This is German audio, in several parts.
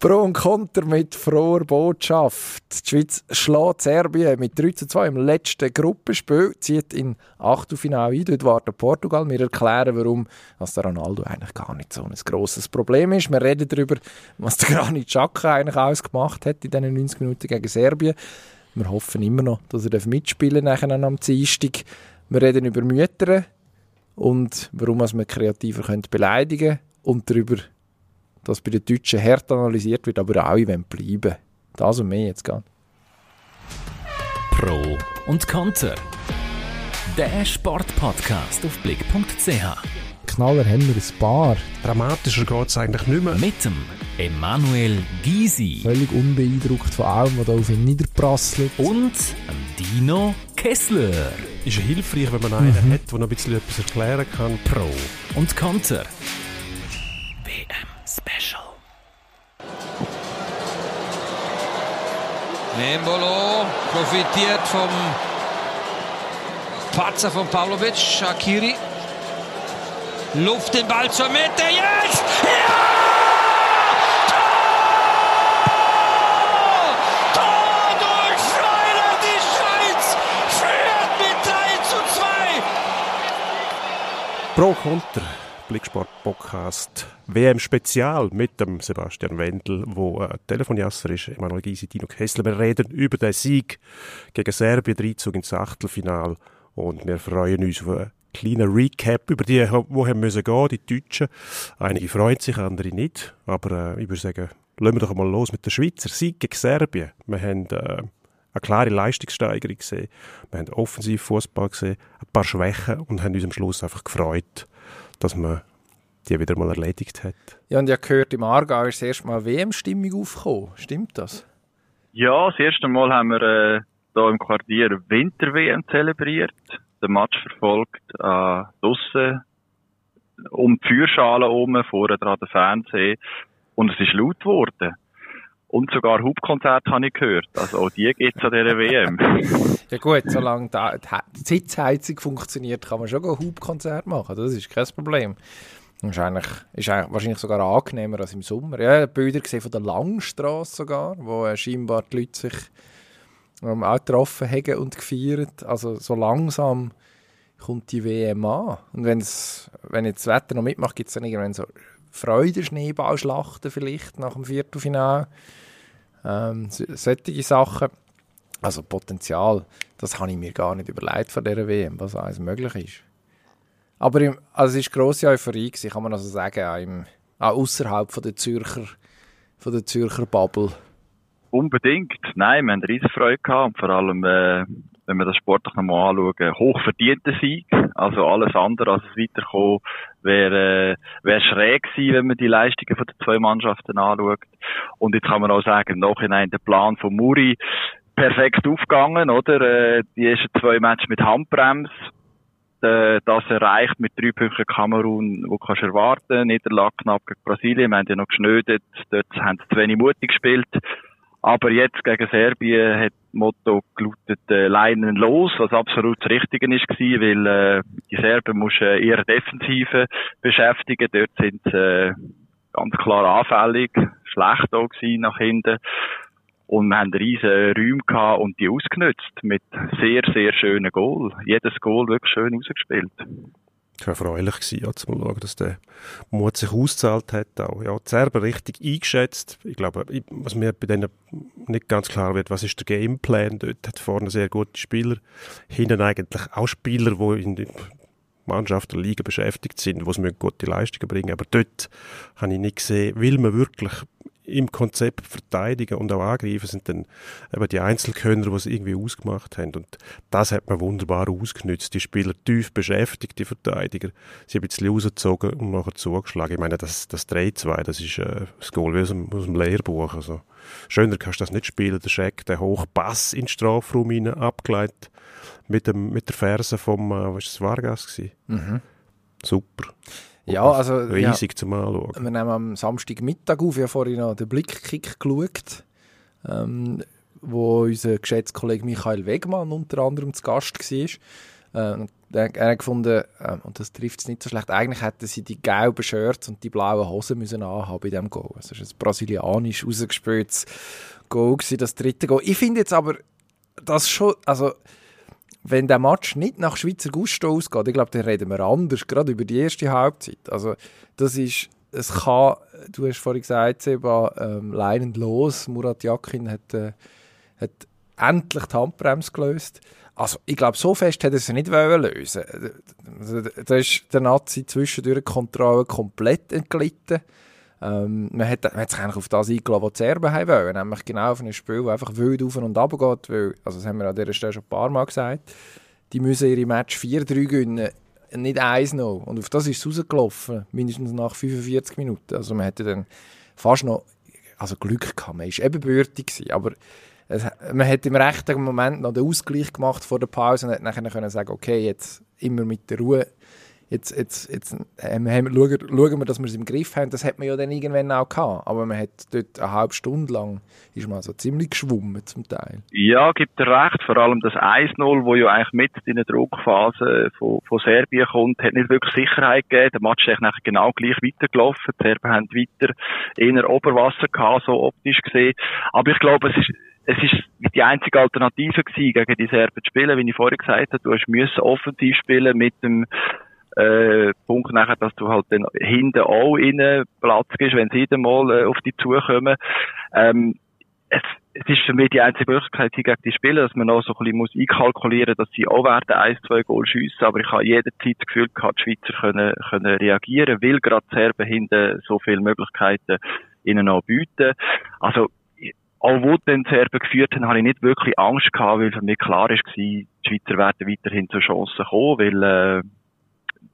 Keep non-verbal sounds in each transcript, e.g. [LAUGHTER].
Pro und Konter mit froher Botschaft. Die Schweiz schlägt Serbien mit 3 zu 2 im letzten Gruppenspiel, zieht in Achtelfinale ein. Dort wartet Portugal. Wir erklären, warum was der Ronaldo eigentlich gar nicht so ein grosses Problem ist. Wir reden darüber, was der Granit Xhaka eigentlich alles gemacht hat in diesen 90 Minuten gegen Serbien. Wir hoffen immer noch, dass er mitspielen darf am Dienstag. Wir reden über Mütter und warum man kreativer beleidigen könnte und darüber, dass bei den Deutschen hart analysiert wird, aber alle wollen bleiben. Das und mehr jetzt gehen. Pro und Konter. Der Sportpodcast auf blick.ch. Knaller haben wir ein paar. Dramatischer geht es eigentlich nicht mehr. Mit dem Emanuel Gysi. Völlig unbeeindruckt von allem, was da auf ihn niederprasselt. Und Dino Kessler. Ist ja hilfreich, wenn man einen mhm. hat, der noch ein bisschen etwas erklären kann. Pro und Konter. WM Special. Nembolo profitiert vom Patzer von Pavlovic, Shakiri. Luft den Ball zur Mitte, jetzt! Ja! Pro Konter. Blicksport Podcast WM Spezial mit dem Sebastian Wendel, wo äh, Telefonjasser ist, Emanuel Gysi, Dino Kessler. Wir reden über den Sieg gegen Serbien, Dreizug ins Achtelfinal und wir freuen uns auf einen kleinen Recap über die, wo haben müssen gehen, die Deutschen. Einige freuen sich, andere nicht, aber äh, ich würde sagen, lassen wir doch mal los mit der Schweizer Sieg gegen Serbien. Wir haben äh, eine klare Leistungssteigerung gesehen. Wir haben Offensivfußball gesehen, ein paar Schwächen und haben uns am Schluss einfach gefreut, dass man die wieder mal erledigt hat. Ja, und ich habe gehört, im Aargau ist das erste Mal WM-Stimmung aufgekommen. Stimmt das? Ja, das erste Mal haben wir äh, hier im Quartier Winter-WM zelebriert. Den Match verfolgt äh, draussen um die Feuerschale herum, vorne dran der Fernseher. Und es ist laut geworden. Und sogar Hubkonzert habe ich gehört. Also auch die gibt es an dieser WM. [LAUGHS] ja gut, solange die Sitzheizung funktioniert, kann man schon ein Hubkonzert machen. Das ist kein Problem. Das ist eigentlich, wahrscheinlich sogar angenehmer als im Sommer. Ja, Bilder gesehen von der Langstrasse sogar, wo äh, scheinbar die Leute sich ähm, auch getroffen haben und gefeiert. Also so langsam kommt die WM an. Und wenn's, wenn jetzt das Wetter noch mitmacht, gibt es dann irgendwann so Freudenschneeballschlachten vielleicht nach dem Viertelfinale. Ähm, solche Sachen. Also Potenzial, das habe ich mir gar nicht überlegt von dieser WM, was alles möglich ist. Aber im, also es war grosse Euphorie, gewesen, kann man also sagen, auch, außerhalb von der Zürcher, von der Zürcher Bubble. Unbedingt. Nein, wir haben Freude gehabt und vor allem, äh, wenn wir das sportlich nochmal anschauen, hochverdienter Sieg. Also alles andere als es weiterkommen wäre, äh, wäre schräg gewesen, wenn man die Leistungen von den zwei Mannschaften anschaut. Und jetzt kann man auch sagen, im Nachhinein der Plan von Muri perfekt aufgegangen, oder? Äh, die ersten zwei Matches mit Handbremse, äh, das erreicht mit drei Punkten Kamerun, wo kannst du erwarten. Niederlage knapp gegen Brasilien, wir haben ja noch geschnödet, dort haben sie zu wenig mutig gespielt. Aber jetzt gegen Serbien hat Motto gelautet, äh, Leinen los, was absolut das Richtige ist weil äh, die Serben muss äh, eher Defensive beschäftigen. Dort sind sie äh, ganz klar anfällig, schlecht auch gewesen nach hinten. Und wir haben riesen Räume gehabt und die ausgenutzt mit sehr, sehr schönen Goal. Jedes Goal wirklich schön ausgespielt erfreulich gewesen, ja, zu schauen, dass der Mut sich ausgezahlt hat. Auch. Ja, die richtig eingeschätzt. Ich glaube, was mir bei denen nicht ganz klar wird, was ist der Gameplan dort? Hat vorne sehr gute Spieler, hinten eigentlich auch Spieler, die in der Mannschaft der Liga beschäftigt sind, die gute Leistungen bringen. Aber dort habe ich nicht gesehen, will man wirklich im Konzept verteidigen und auch angreifen, sind dann eben die Einzelkönner, die es irgendwie ausgemacht haben. Und das hat man wunderbar ausgenutzt. Die Spieler tief beschäftigt, die Verteidiger. Sie haben ein bisschen rausgezogen und nachher zugeschlagen. Ich meine, das, das 3-2, das ist äh, das Goal wie aus dem, aus dem Lehrbuch. Also, schöner kannst du das nicht spielen. Der Scheck, der Hochpass in den Strafraum hinein, abgeleitet mit, dem, mit der Ferse vom, äh, was ist das, Vargas Mhm. Super. Ja, also, riesig ja, zum Anschauen. Wir nehmen am Samstagmittag auf, ich habe vorhin noch den Blickkick geschaut, ähm, wo unser geschätzter Kollege Michael Wegmann unter anderem zu Gast war. Äh, er, er hat gefunden, äh, und das trifft es nicht so schlecht, eigentlich hätten sie die gelben Shirts und die blauen Hosen müssen anhaben bei diesem Goal. Also, es war ein brasilianisch rausgespieltes Goal, gewesen, das dritte Goal. Ich finde jetzt aber, das schon, also wenn der Match nicht nach Schweizer Gusto ausgeht, ich glaube, dann reden wir anders, gerade über die erste Halbzeit. Also das ist, es kann, du hast vorhin gesagt, Seba, ähm, leinend los, Murat Yakin hat, äh, hat endlich die Handbremse gelöst. Also ich glaube, so fest hätte er sie nicht lösen Da ist der Nazi zwischendurch die Kontrolle komplett entglitten. Ähm, man, hat, man hat sich eigentlich auf das eingeladen, was die Serben haben wollen, nämlich genau auf ein Spiel, das einfach wild auf und ab geht, weil, also das haben wir an dieser Stelle schon ein paar Mal gesagt, die müssen ihre Match 4-3 gewinnen, nicht 1-0. Und auf das ist es rausgelaufen, mindestens nach 45 Minuten. Also man hätte dann fast noch, also Glück gehabt, man war ebenbürtig gewesen, aber es, man hat im rechten Moment noch den Ausgleich gemacht vor der Pause und hat nachher können sagen, okay, jetzt immer mit der Ruhe jetzt, jetzt, jetzt äh, wir schauen, wir, dass wir es im Griff haben. Das hat man ja dann irgendwann auch gehabt. Aber man hat dort eine halbe Stunde lang ist man so ziemlich geschwommen zum Teil. Ja, gibt er recht. Vor allem das 1-0, wo ja eigentlich mit in der Druckphase von, von Serbien kommt, hat nicht wirklich Sicherheit gegeben. Der Match ist nachher genau gleich weitergelaufen. Die Serben haben weiter eher Oberwasser gehabt, so optisch gesehen. Aber ich glaube, es ist es ist die einzige Alternative gewesen, gegen die Serben zu spielen, wie ich vorhin gesagt habe. Du hast offensiv spielen mit dem äh, Punkt nachher, dass du halt dann hinten auch innen Platz gibst, wenn sie dann mal äh, auf dich zukommen. Ähm, es, es ist für mich die einzige Möglichkeit gegen die Spieler, dass man noch so ein bisschen muss einkalkulieren muss, dass sie auch werden ein, zwei Goal schiessen. Aber ich habe jederzeit das Gefühl gehabt, die Schweizer können, können reagieren, weil gerade die Serben hinten so viele Möglichkeiten ihnen noch bieten. Also, auch wo dann die Serben geführt haben, habe ich nicht wirklich Angst gehabt, weil für mich klar ist, die Schweizer werden weiterhin zur Chance kommen, weil, äh,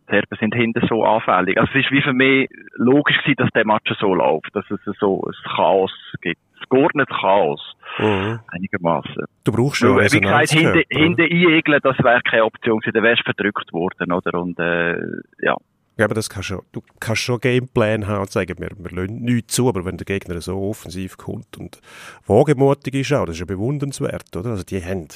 Serben sind hinten so anfällig. Also es ist wie für mich logisch gewesen, dass der Match so läuft, dass es so ein Chaos gibt. Es geordnetes Chaos. Mhm. Einigermaßen. Du brauchst schon Wie gesagt, hinten, hinten einegeln, das wäre keine Option gewesen, dann wärst du verdrückt worden, oder? Und, äh, ja. Aber das kannst du, du kannst schon Gameplan haben und sagen, wir, wir lassen nichts zu, aber wenn der Gegner so offensiv kommt und wagemutig ist auch, das ist ja bewundernswert, oder? Also die haben,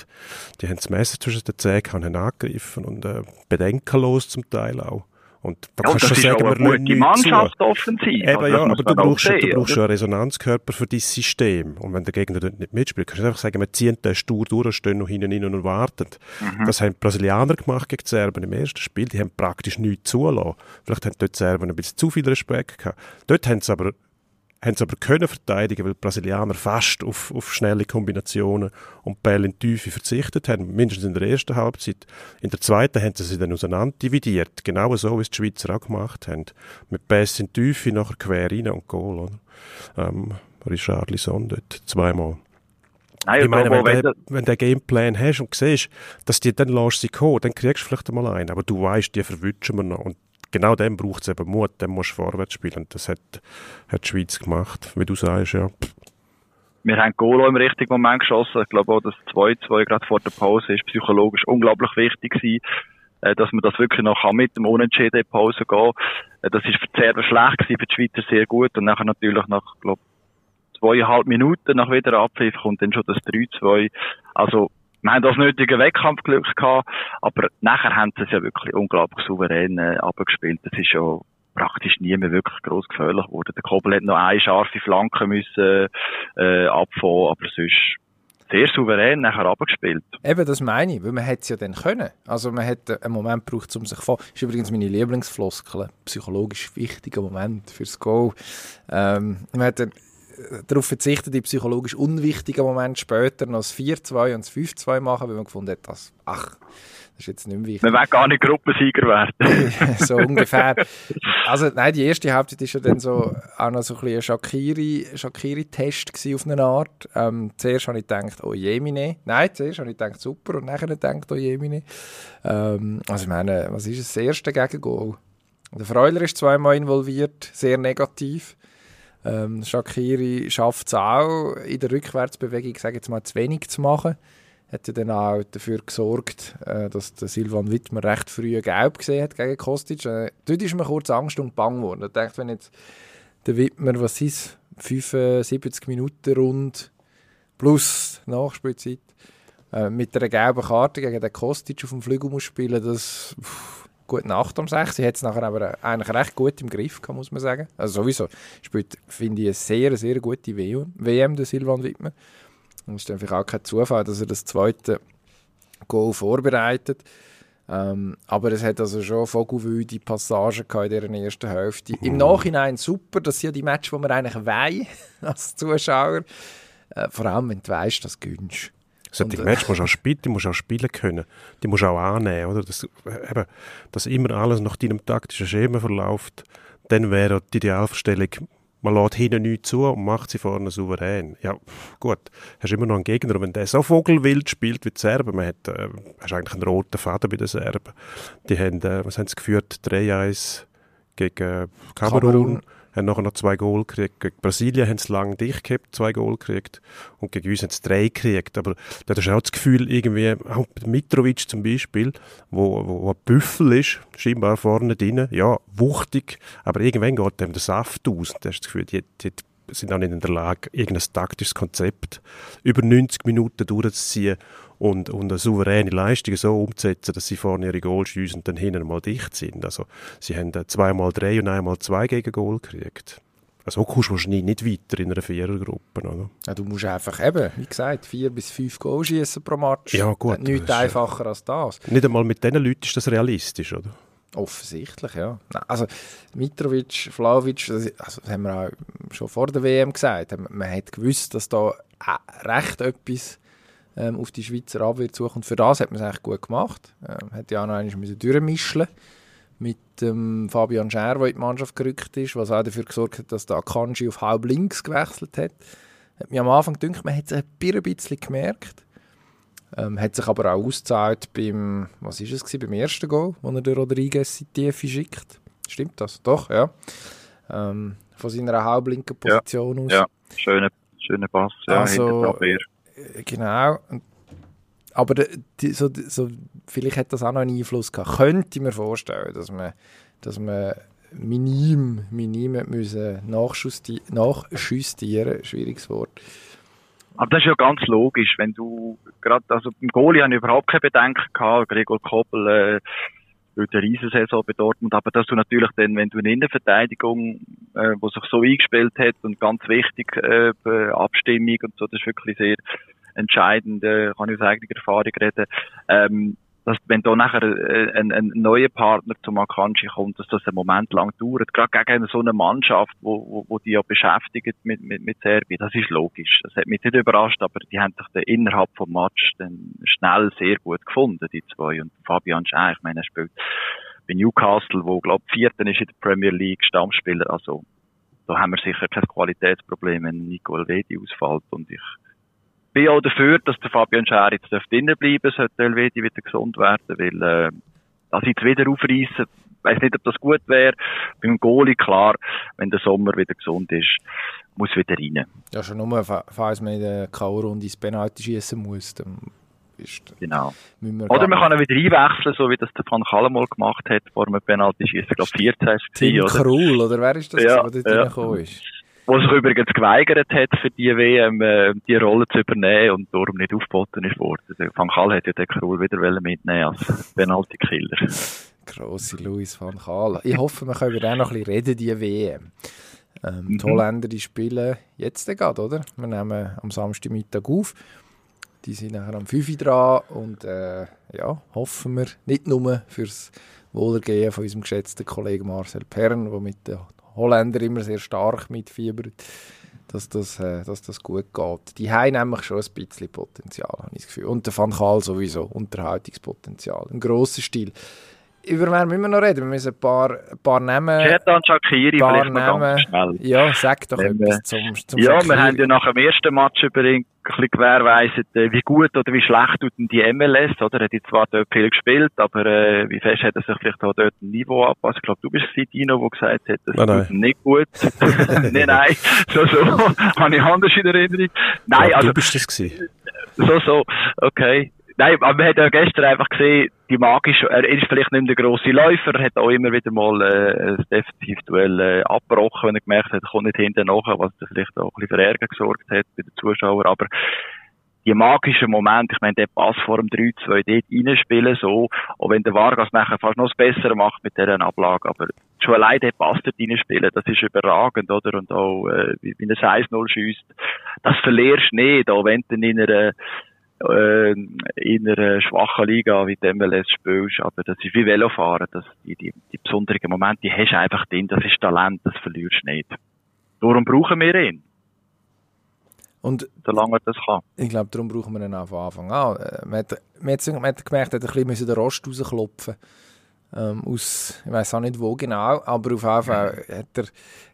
die haben das Messer zwischen den Zähnen haben angegriffen und äh, bedenkenlos zum Teil auch. Und da ja, kannst du sagen, wir lassen die Mannschaft zu. offensiv. Eben, also, ja, aber du brauchst, sehen, du brauchst schon einen Resonanzkörper für dein System. Und wenn der Gegner dort nicht mitspielt, kannst du einfach sagen, wir ziehen den stur durch, stehen noch hinten rein und warten. Mhm. Das haben die Brasilianer gemacht gegen die Serben im ersten Spiel. Die haben praktisch nichts zulassen. Vielleicht haben dort die Serben ein bisschen zu viel Respekt gehabt. Dort haben sie aber haben sie aber können verteidigen, weil die Brasilianer fast auf, auf schnelle Kombinationen und Bälle in die Tiefe verzichtet haben, mindestens in der ersten Halbzeit. In der zweiten haben sie sich dann auseinander dividiert, genau so, wie es die Schweizer auch gemacht haben. Mit Pässe in die Tiefe, nachher quer rein und Goal. Oder? Ähm, Richard Lisson dort zweimal. Nein, ich meine, wenn, wenn, der, wenn du Gameplan hast und siehst, dass die dann lässt sie kommen, dann kriegst du vielleicht einmal einen. Aber du weißt, die verwünschen wir noch. Und genau dem braucht es eben Mut, dem musst du vorwärts spielen. Und das hat, hat die Schweiz gemacht, wie du sagst, ja. Wir haben Golo im richtigen Moment geschossen. Ich glaube auch, das 2-2 gerade vor der Pause ist psychologisch unglaublich wichtig gewesen, äh, dass man das wirklich noch mit dem Unentschieden in die Pause gehen Das ist für die schlecht gewesen, für die Schweizer sehr gut. Und nachher natürlich nach, glaube zweieinhalb Minuten nach wieder Abpfiff kommt dann schon das 3-2. Also, wir haben das nötige Wettkampfglück gehabt, aber nachher haben sie es ja wirklich unglaublich souverän äh, abgespielt. Das ist ja praktisch nie mehr wirklich gross gefährlich geworden. Der Kobel hat noch eine scharfe Flanke müssen äh, abfahren, aber sonst sehr souverän nachher abgespielt. Eben, das meine ich, weil man hätte es ja dann können. Also man hätte einen Moment gebraucht, um sich zu Das ist übrigens meine Lieblingsfloskel, psychologisch wichtiger Moment fürs Goal. Ähm, man dann darauf verzichtet, die psychologisch unwichtigen Moment später noch das 4-2 und das 5-2 machen, weil man gefunden hat, dass, ach, das ist jetzt nicht mehr wichtig. Man will gar nicht Gruppensieger werden. [LAUGHS] so ungefähr. [LAUGHS] Also, nein, die erste Halbzeit war ja dann so, auch noch so ein bisschen ein Shakiri-Test auf eine Art. Ähm, zuerst habe ich gedacht, oh Jemine. Nein, zuerst habe ich gedacht, super, und nachher gedacht, oh Jemine. Ähm, also, ich meine, was ist das erste Gegengol? Der Freuler ist zweimal involviert, sehr negativ. Ähm, Shakiri schafft es auch, in der Rückwärtsbewegung, sage jetzt mal, zu wenig zu machen. Hat ja dann auch dafür gesorgt, äh, dass der Silvan Wittmer recht früh gelb gesehen hat gegen Kostic. Äh, dort ist mir kurz Angst und Bang geworden. Ich dachte, wenn jetzt der Wittmer, was ist 75 Minuten rund plus Nachspielzeit, äh, mit einer gelben Karte gegen den Kostic auf dem Flügel muss spielen, das pff, gute Nacht um 6. Sie hat es nachher aber eigentlich recht gut im Griff, gehabt, muss man sagen. Also sowieso spielt, finde ich, eine sehr, sehr gute WM, der Silvan Wittmer. Und es ist einfach auch kein Zufall, dass er das zweite Goal vorbereitet. Ähm, aber es hat also schon vogelwilde Passagen in dieser ersten Hälfte. Im Nachhinein super, das sind ja die Matches, die man eigentlich wollen, [LAUGHS] als Zuschauer. Äh, vor allem, wenn du weißt, dass du gönnst. Solche Und, Match musst du auch spielen, die musst auch spielen können. Die musst du auch annehmen, oder? Das, eben, dass immer alles nach deinem taktischen Schema verläuft, dann wäre die Idealvorstellung, man lässt hinten nichts zu und macht sie vorne souverän. Ja, gut, hast immer noch einen Gegner. Und wenn der so vogelwild spielt wie die Serben, man hat, äh, hast eigentlich einen roten Faden bei den Serben. Die haben, äh, was haben sie geführt? 3-1 gegen Kamerun. Kamerun haben nachher noch zwei Goal gekriegt. Gegen Brasilien haben sie lange dicht gehabt, zwei Goal gekriegt. Und gegen uns haben sie drei gekriegt. Aber da hast du auch das Gefühl, irgendwie, auch Mitrovic zum Beispiel, wo, wo, ein Büffel ist, scheinbar vorne drin, ja, wuchtig, aber irgendwann geht dem der Saft aus. Und da hast du das Gefühl, die, die sind auch nicht in der Lage, irgendein taktisches Konzept über 90 Minuten durchzuziehen und, und eine souveräne Leistung so umzusetzen, dass sie vorne ihre Goal schiessen und dann hinten mal dicht sind. Also sie haben zweimal drei und einmal zwei gegen Goal gekriegt. Also kommst du wahrscheinlich nicht weiter in einer Vierergruppe, oder? Ja, du musst einfach eben, wie gesagt, vier bis fünf Goal schießen pro Match. Ja gut. Nichts einfacher als das. Nicht einmal mit diesen Leuten ist das realistisch, oder? Offensichtlich, ja. Also Mitrovic, Vlaovic, das, also, das haben wir auch schon vor der WM gesagt. Man hat gewusst, dass da äh, recht etwas ähm, auf die Schweizer Abwehr zukommt. Für das hat man es eigentlich gut gemacht. Ähm, hat ja auch noch einmal durchmischen mit ähm, Fabian Scher, der in die Mannschaft gerückt ist, was auch dafür gesorgt hat, dass der Akanji auf halb links gewechselt hat. Hat mir am Anfang gedacht, man hat es ein bisschen gemerkt. Ähm, hat sich aber auch ausgezahlt beim, was ist es gewesen, beim ersten Goal, wo er den Rodriguez in die Tiefe schickt. Stimmt das? Doch, ja. Ähm, von seiner halblinken Position ja, aus. Ja, schöner schöne Pass, ja, also, Genau. Aber die, so, so, vielleicht hat das auch noch einen Einfluss gehabt. Könnte ich mir vorstellen, dass man, dass man minim, minim müssen nachjustieren, schwieriges Wort. Aber das ist ja ganz logisch, wenn du gerade, also beim Goalie habe ich überhaupt keine Bedenken gehabt, Gregor Koppel, äh, eine Riesensaison bei Dortmund, aber dass du natürlich dann, wenn du eine Innenverteidigung, äh, wo sich so eingespielt hat und ganz wichtig, äh, Abstimmung und so, das ist wirklich sehr entscheidend, äh, kann ich aus eigener Erfahrung reden, ähm, dass wenn da nachher äh, ein, ein neuer Partner zum Akanji kommt, dass das einen Moment lang dauert, gerade gegen so eine Mannschaft, wo, wo, wo die ja beschäftigt mit, mit, mit Serbien, das ist logisch. Das hat mich nicht überrascht, aber die haben sich dann innerhalb vom Match dann schnell sehr gut gefunden, die zwei. Und Fabian Schär, ich meine, er spielt bei Newcastle, wo, glaube ich, Vierten ist in der Premier League, Stammspieler, also da haben wir sicher kein Qualitätsproblem, wenn Nico Elvedi ausfällt und ich bin auch dafür, dass der Fabian Schär jetzt drinnen bleiben sollte Elvedi wieder gesund werden, weil äh, das jetzt wieder aufreißen, ich weiß nicht, ob das gut wäre. Beim Goalie, klar, wenn der Sommer wieder gesund ist, muss wieder rein. Ja, schon nur, falls man in der K.O.-Runde ins Penalty schießen muss, dann ist Genau. Oder man kann ihn wieder einwechseln, so wie das der Van Gaal mal gemacht hat, vor einem Penalty schießen. Ich glaube, 14 ist Tim Krul, oder wer ist das, ja, der dort ja. reingekommen ist? Wo sich übrigens geweigert hat, für die WM äh, die Rolle zu übernehmen und darum nicht aufgeboten ist worden. Der Van Gaal hat ja den Krul wieder mitnehmen als Penalty-Killer. Grosse Louis van Gaal. Ich hoffe, wir können auch noch ein bisschen reden, die WM. Ähm, mhm. Die Holländer die spielen jetzt gerade, oder? Wir nehmen am Samstagmittag auf. Die sind nachher am 5 Uhr dran und äh, ja, hoffen wir nicht nur fürs Wohlergehen von unserem geschätzten Kollegen Marcel Pern, der mit der Holländer immer sehr stark mitfiebern, dass das, äh, dass das gut geht. Die haben nämlich schon ein bisschen Potenzial, habe ich das Gefühl. Und der Van Gaal sowieso, Unterhaltungspotenzial, im grossen Stil. Über wen müssen wir noch reden? Wir müssen ein paar, ein paar Namen... Chetan Shakiri, paar vielleicht noch ganz schnell. Ja, sag doch Wenn, etwas zum, zum Ja, Shaqiri. wir haben ja nach dem ersten Match über ihn ein bisschen gewährweisert, äh, wie gut oder wie schlecht tut denn die MLS, oder? Er hat jetzt zwar dort viel gespielt, aber äh, wie fest hat er sich vielleicht auch dort ein Niveau angepasst? Ich glaube, du bist es, Dino, der gesagt hat, das Nein, nein. tut ihm nicht gut. [LAUGHS] [LAUGHS] nein, nein, so, so, [LAUGHS] habe ich anders in Erinnerung. Nein, ja, also, du bist das gewesen. so, so, okay. Nein, man hat ja gestern einfach gesehen, die magische, er ist vielleicht nicht mehr der grosse Läufer, er hat auch immer wieder mal äh, ein Defensivduell äh, abgebrochen, wenn er gemerkt hat, er kommt nicht hinten nach, was das vielleicht auch ein bisschen für Ärger gesorgt hat bei den Zuschauern, aber die magischen Momente, ich meine, der Pass vor dem 3-2 dort reinspielen, so, auch wenn der Vargas nachher fast noch das Bessere macht mit dieser Ablage, aber schon allein den Pass dort reinspielen, das ist überragend, oder? Und auch, äh, wie, wie er 1-0 schießt, das verlierst du nicht, auch wenn du in einer, äh, in einer schwachen Liga wie dem MLS spielst, aber das ist wie Velofahren, das, die, die, die besonderen Momente, die hast du einfach drin, das ist Talent, das verlierst du nicht. Darum brauchen wir ihn. Und solange er das kann. Ich glaube, darum brauchen wir ihn auch von Anfang an. Äh, man, hat, man, hat, man hat gemerkt, er hat ein bisschen den Rost rausklopfen ähm, aus, ich weiß auch nicht wo genau, aber auf jeden Fall hat er,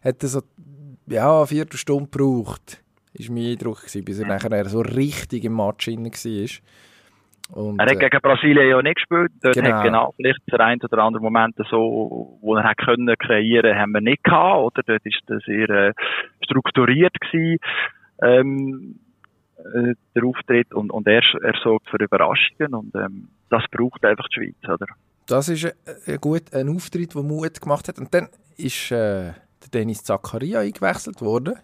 hat er so ja, eine Viertelstunde gebraucht, ist mein Eindruck gewesen, bis er nachher so richtig im Match drin war. Und, er hat gegen Brasilien ja nicht gespielt. Dort genau. hat genau vielleicht der ein oder andere Moment so, wo er hat können kreieren, haben wir nicht gehabt, oder? Dort ist das sehr äh, strukturiert gewesen ähm, äh, der Auftritt und, und er, er sorgt für Überraschungen und ähm, das braucht einfach die Schweiz, oder? Das ist ein, gut ein Auftritt, der Mut gemacht hat. Und dann ist äh, der Dennis Zakaria eingewechselt worden.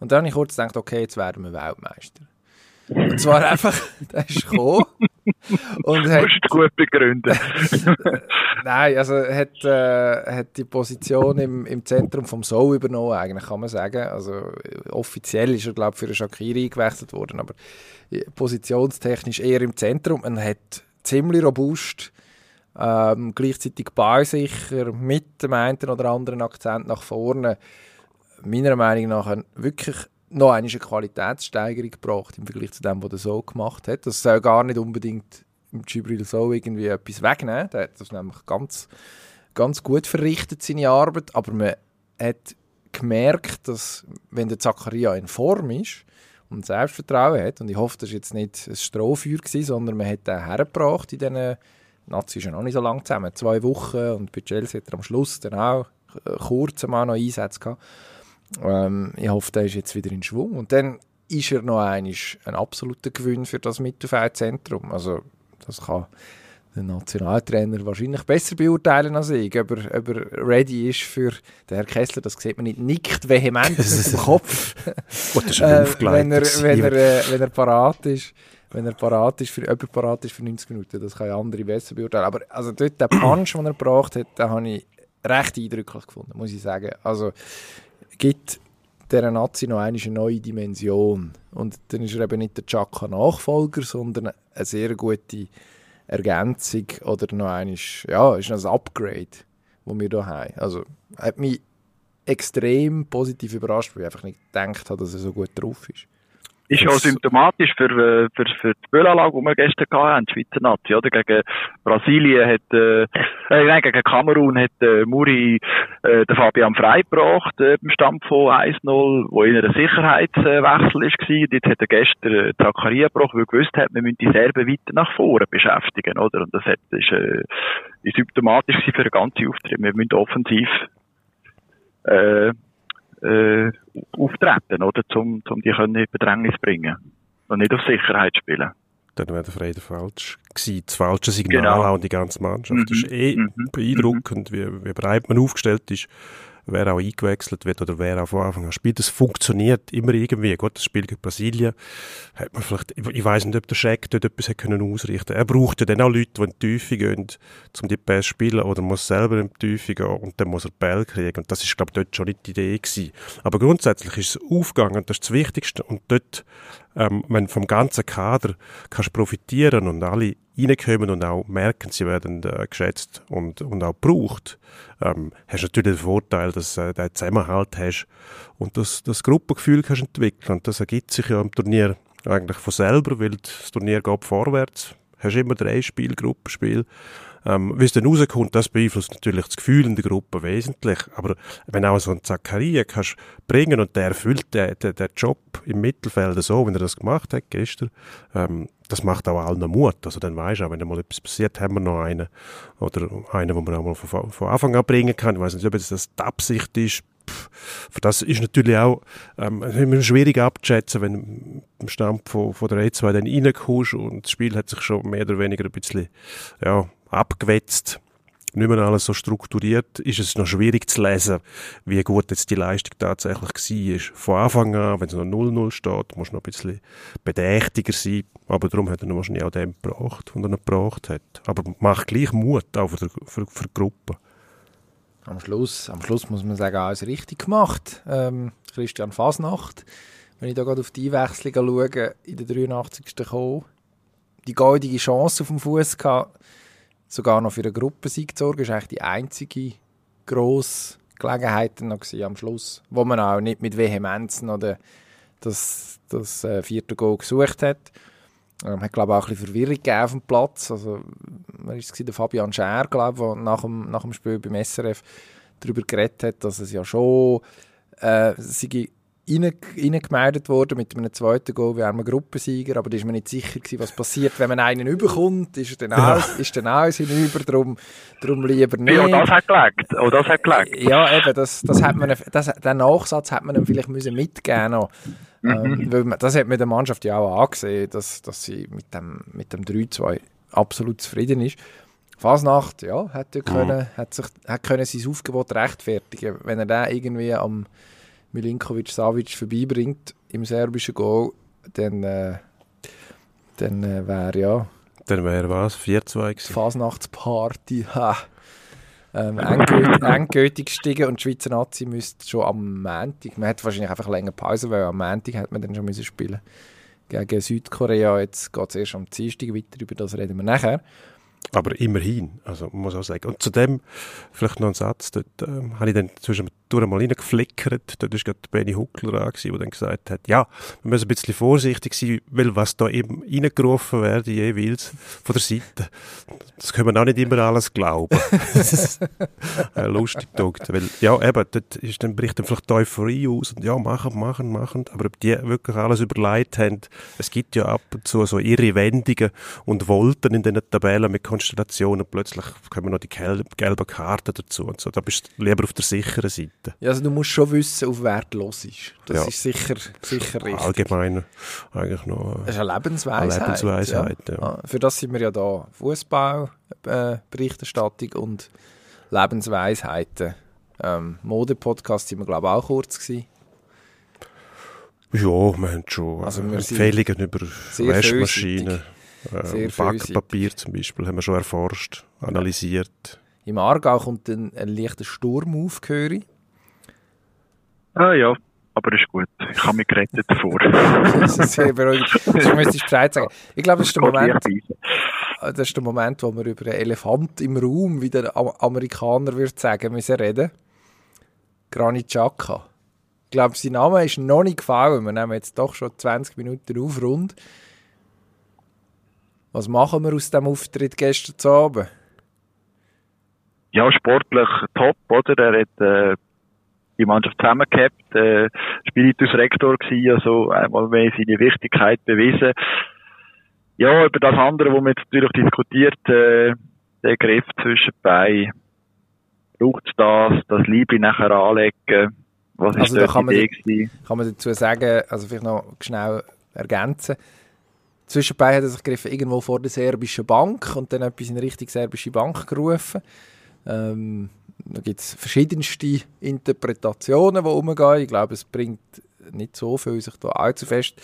Und dann habe ich kurz gedacht, okay, jetzt werden wir Weltmeister. Und zwar einfach, [LAUGHS] der ist gekommen und hat, Musst gut begründen. [LAUGHS] Nein, also hat, äh, hat die Position im, im Zentrum vom Soul übernommen, eigentlich kann man sagen. Also offiziell ist er, glaube ich, für den Shakiri eingewechselt worden, aber positionstechnisch eher im Zentrum. Er hat ziemlich robust, ähm, gleichzeitig ballsicher, mit dem einen oder anderen Akzent nach vorne. Meiner Meinung nach wirklich noch eine Qualitätssteigerung gebracht im Vergleich zu dem, was er so gemacht hat. Das soll gar nicht unbedingt im Gibril so irgendwie etwas wegnehmen. Der hat das nämlich ganz, ganz gut verrichtet, seine Arbeit. Aber man hat gemerkt, dass wenn der Zakaria in Form ist und Selbstvertrauen hat, und ich hoffe, das war jetzt nicht ein Strohfeuer, gewesen, sondern man hat ihn hergebracht in diesen, Nazi ist ja noch nicht so lange zusammen, zwei Wochen, und bei Chelsea hat er am Schluss dann auch kurz mal noch Einsätze gehabt. Ähm, ich hoffe, der ist jetzt wieder in Schwung. Und dann ist er noch ein, ein absoluter Gewinn für das Mittelfeldzentrum. Also das kann der Nationaltrainer wahrscheinlich besser beurteilen als ich, ob er, ob er ready ist für den Herr Kessler. Das sieht man nicht, nickt vehement [LAUGHS] aus dem Kopf. [LAUGHS] Gut, äh, wenn er, wenn er, äh, wenn er parat ist. Wenn er parat ist, für, jemand parat ist für 90 Minuten, das kann ja andere besser beurteilen. Aber also dort der Punch, den er gebracht hat, den habe ich recht eindrücklich gefunden, muss ich sagen. Also gibt dieser Nazi noch eine neue Dimension. Und dann ist er eben nicht der Chaka-Nachfolger, sondern eine sehr gute Ergänzung oder noch eine, ja, ist ein Upgrade, das wir hier haben. Also hat mich extrem positiv überrascht, weil ich einfach nicht gedacht habe, dass er so gut drauf ist. Ist ja auch symptomatisch für, äh, für, für die Spielanlage, die wir gestern hatten, die Schweizer Nazi, oder? Gegen Brasilien hat, äh, äh, nein, gegen Kamerun hat, äh, Muri, äh, den Fabian freigebracht, äh, beim Stand von 1-0, wo in einer Sicherheitswechsel ist gewesen. Dort hat er gestern äh, Zakaria gebracht, weil er gewusst hat, wir müssen die Serben weiter nach vorne beschäftigen, oder? Und das hat, ist, äh, ist symptomatisch für den ganzen Auftritt. Wir müssen offensiv, äh, äh, auftreten, oder? Um, um die können in Bedrängnis bringen. Und nicht auf Sicherheit spielen. Dann wäre der Freude falsch gewesen. Das falsche Signal genau. an die ganze Mannschaft. Mhm. Das ist eh mhm. beeindruckend, wie, wie breit man aufgestellt ist wer auch eingewechselt wird oder wer auch von Anfang an spielt. Das funktioniert immer irgendwie. Gut, das Spiel gegen Brasilien hat man vielleicht, ich weiß nicht, ob der Scheck dort etwas hat können ausrichten Er braucht ja dann auch Leute, die in die Tiefe gehen, um die Pässe zu spielen oder muss selber in die Tiefe gehen und dann muss er Ball kriegen. Und das ist, glaube ich, dort schon nicht die Idee gewesen. Aber grundsätzlich ist es aufgegangen, das ist das Wichtigste. Und dort, ähm, wenn vom ganzen Kader kannst profitieren und alle reinkommen und auch merken, sie werden äh, geschätzt und, und auch gebraucht, ähm, hast du natürlich den Vorteil, dass du äh, den Zusammenhalt hast und das, das Gruppengefühl kannst entwickeln. Und das ergibt sich ja im Turnier eigentlich von selber, weil das Turnier geht vorwärts. Du hast immer drei Spiel, Gruppenspiel. Ähm, wie es dann rauskommt, das beeinflusst natürlich das Gefühl in der Gruppe wesentlich. Aber wenn auch so ein Zakaria kannst bringen und der erfüllt den, den, den Job im Mittelfeld so, wie er das gemacht hat gestern, ähm, das macht auch allen Mut. Also dann weisst du auch, wenn mal etwas passiert, haben wir noch einen. Oder einen, den man auch mal von, von Anfang an bringen kann. Ich weiß nicht, ob das die Absicht ist. für das ist natürlich auch ähm, schwierig abzuschätzen, wenn im Stand von, von der E2 dann reinkommst und das Spiel hat sich schon mehr oder weniger ein bisschen ja, abgewetzt. nicht mehr alles so strukturiert, ist es noch schwierig zu lesen, wie gut jetzt die Leistung tatsächlich war. Von Anfang an, wenn es noch 0-0 steht, muss noch ein bisschen bedächtiger sein. Aber darum hat er wahrscheinlich auch den gebracht, den er gebracht hat. Aber macht gleich Mut, auch für, für, für die Gruppe. Am Schluss, am Schluss muss man sagen, alles richtig gemacht. Ähm, Christian Fasnacht, wenn ich da gerade auf die Einwechslung schaue, in der 83. gekommen, die goldige Chance auf dem Fuß gehabt, sogar noch für einen Gruppensieg zu sorgen. Das war eigentlich die einzige grosse Gelegenheit noch am Schluss, wo man auch nicht mit Vehemenzen oder das, das äh, vierte Goal gesucht hat. Ähm, hat, glaube ich, auch ein bisschen Verwirrung auf dem Platz. Also, wer war es? Der Fabian Scher, glaube der nach dem, nach dem Spiel beim SRF darüber geredet hat, dass es ja schon äh, reingemeldet worden mit einem zweiten Goal wie einem Gruppensieger, aber da ist man nicht sicher gewesen, was passiert, wenn man einen überkommt, ist er dann ja. auch, ist dann auch hinüber, darum, darum lieber nicht. Ja, das hat gelegt, oh, das hat gelegt. Ja, eben, das, das hat man, das, den Nachsatz hat man ihm vielleicht müssen mitgeben noch. Mhm. Ähm, man, das hat mir der Mannschaft ja auch angesehen, dass, dass sie mit dem, mit dem 3-2 absolut zufrieden ist. Fasnacht, ja, hat er mhm. können, hat sich, hat können sein Aufgebot rechtfertigen, wenn er da irgendwie am Milinkovic Savic vorbeibringt im serbischen Goal, dann, äh, dann äh, wäre ja. Dann wäre was? 4-2 gewesen. Fasnachtsparty. [LAUGHS] Ha. Ähm, endgültig, [LAUGHS] endgültig gestiegen und die Schweizer Nazi müsste schon am Montag, man hat wahrscheinlich einfach länger Pause, weil am Montag hat man dann schon müssen spielen gegen Südkorea. Jetzt geht es erst am Dienstag weiter, über das reden wir nachher. Aber immerhin, also man muss auch sagen. Und zudem, vielleicht noch ein Satz, dort ähm, habe ich dann zwischen durch mal reingeflickert. Dort war gerade Benny Huckler da, der dann gesagt hat, ja, wir müssen ein bisschen vorsichtig sein, weil was da eben reingerufen werde jeweils von der Seite, das können wir auch nicht immer alles glauben. [LAUGHS] äh, lustig gedacht. Weil, ja, eben, dort ist dann, bricht dann vielleicht die Euphorie aus und ja, machen, machen, machen. Aber ob die wirklich alles überlegt haben, es gibt ja ab und zu so ihre Wendungen und Wolten in diesen Tabellen mit Konstellationen. Plötzlich kommen noch die gelben Karten dazu und so. Da bist du lieber auf der sicheren Seite. Ja, also du musst schon wissen, auf wer du los ist. Das ja. ist sicher, sicher richtig. Allgemein eigentlich noch. Das ist eine Lebensweisheit. Eine Lebensweisheit ja. Ja. Ah, für das sind wir ja da. Fußball, äh, Berichterstattung und Lebensweisheiten. Ähm, Mode-Podcast sind wir, glaube ich, auch kurz gewesen. Ja, wir haben schon also wir Empfehlungen über Waschmaschinen, äh, Backpapier zum Beispiel, haben wir schon erforscht, analysiert. Im Aargau kommt ein, ein leichter Sturm auf, höre ich. Ah ja, aber ist gut. Ich habe mich gerettet davor. [LAUGHS] das ist sehr beruhigend. Das müsste ich Bescheid sagen. Ich glaube, das ist der Moment, das ist der Moment, wo wir über einen Elefant im Raum, wie der Amerikaner würde sagen, müssen reden. Granit Xhaka. Ich glaube, sein Name ist noch nicht gefallen. Wir nehmen jetzt doch schon 20 Minuten auf rund. Was machen wir aus dem Auftritt gestern Abend? Ja, sportlich top, oder? Er hat äh, die Mannschaft zusammengehabt, äh, Spiritus-Rektor gewesen, also einmal mehr seine Wichtigkeit bewiesen. Ja, über das andere, wo man jetzt natürlich diskutiert, äh, der Griff zwischen bei braucht es das, das Liebe nachher anlegen, was ist also da kann, man, gewesen? kann man dazu sagen, also vielleicht noch schnell ergänzen, Zwischenbei hat er sich gegriffen irgendwo vor der serbischen Bank und dann etwas in Richtung serbische Bank gerufen. Ähm, da gibt es verschiedenste Interpretationen, die umgehen. Ich glaube, es bringt nicht so viel, sich da allzu fest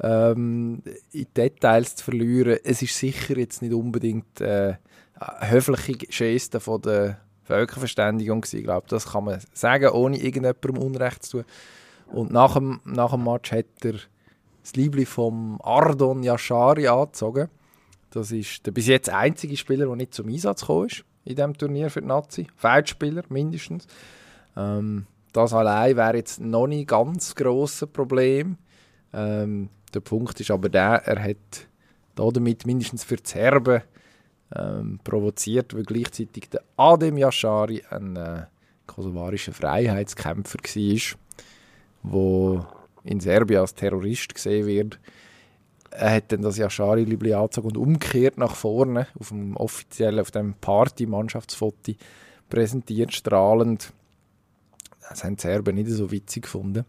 ähm, in Details zu verlieren. Es ist sicher jetzt nicht unbedingt äh, eine höfliche Geste von der Völkerverständigung gewesen. Ich glaube, das kann man sagen, ohne irgendjemandem Unrecht zu tun. Und nach dem, nach dem Match hat er das Liebling vom Ardon Yashari angezogen. Das ist der bis jetzt einzige Spieler, der nicht zum Einsatz gekommen ist in diesem Turnier für die Nazi. Feldspieler mindestens. Ähm, das allein wäre jetzt noch nicht ganz grosses Problem. Ähm, der Punkt ist aber der, er hat damit mindestens für die Serben ähm, provoziert, weil gleichzeitig der Adem Yashari ein äh, kosovarischer Freiheitskämpfer war, der in Serbien als Terrorist gesehen wird er hat dann das Yashari Libli angezogen und umgekehrt nach vorne auf dem offiziellen, auf dem Party-Mannschaftsfoto präsentiert, strahlend. Das haben die Serben nicht so witzig gefunden.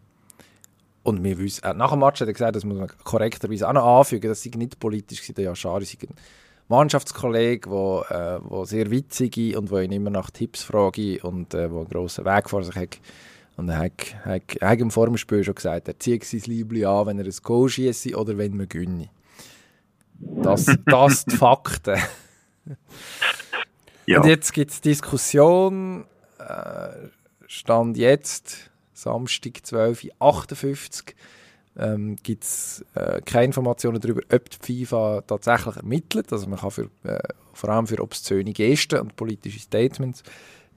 Und wir wissen, äh, nach dem Match hat er gesagt, das muss man korrekterweise auch noch anfügen, dass sie nicht politisch war, der Yashari sei ein Mannschaftskollege, wo, äh, wo sehr witzige und wo ihn immer nach Tipps frage und äh, wo einen grossen Weg vor sich hat. Und er hat, hat, hat ihm vor dem Spiel schon gesagt, er zieht sein Liebling an, wenn er ein Goal schießt oder wenn wir gewinnen. Das, [LAUGHS] das die Fakten. Ja. Und jetzt gibt es Diskussion, äh, Stand jetzt, Samstag 12.58 Uhr, ähm, gibt es äh, keine Informationen darüber, ob die FIFA tatsächlich ermittelt. Also man kann für, äh, vor allem für obszöne Gesten und politische Statements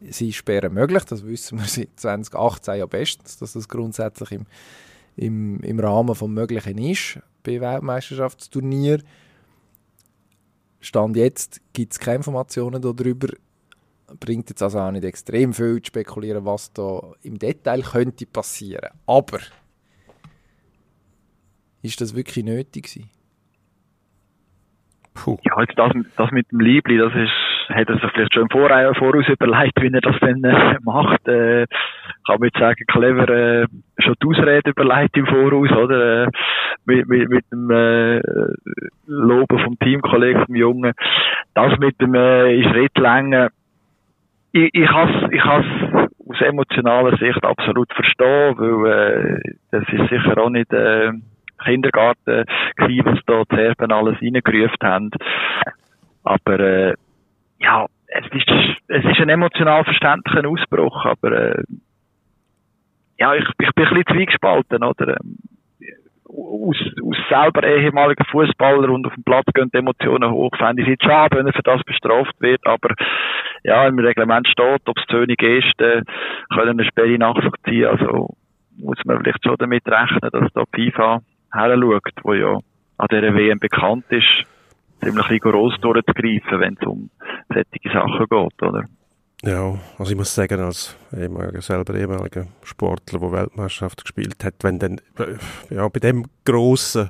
sie sperren möglich. Das wissen wir seit 2018 ja bestens, dass das grundsätzlich im, im, im Rahmen des Möglichen ist bei Weltmeisterschaftsturnier. Stand jetzt gibt es keine Informationen darüber. Bringt jetzt also auch nicht extrem viel zu spekulieren, was da im Detail könnte passieren. Aber ist das wirklich nötig? Puh. Ja, jetzt das, das mit dem Liebli, das ist, hat er sich vielleicht schon im Voraus, voraus überlegt, wie er das dann äh, macht. Äh, kann man jetzt sagen, clever, äh, schon die Ausrede überlegt im Voraus, oder? Äh, mit, mit, mit dem äh, Loben vom Teamkollegen, vom Jungen. Das mit dem äh, Schrittlänge, ich, ich has, ich has aus emotionaler Sicht absolut verstehen, weil äh, das ist sicher auch nicht äh, Kindergarten gewesen, was da die Serben alles reingerufen haben. Aber äh, ja, es ist, es ist ein emotional verständlicher Ausbruch, aber äh, ja, ich, ich bin ein bisschen zwiegespalten, oder? Aus, aus selber ehemaliger Fußballer und auf dem Platz gehen die Emotionen hoch. Fände ich es schade, wenn er für das bestraft wird, aber ja, im Reglement steht, ob es wenig ist, äh, können eine Sperre nachvollziehen. Also muss man vielleicht schon damit rechnen, dass da FIFA her schaut, wo ja an dieser WM bekannt ist, ziemlich rigoros durchzugreifen, wenn es um solche Sachen geht, oder? Ja, also ich muss sagen, als ehemaliger, selber ehemaliger Sportler, der Weltmeisterschaft gespielt hat, wenn dann, äh, ja, bei dem grossen,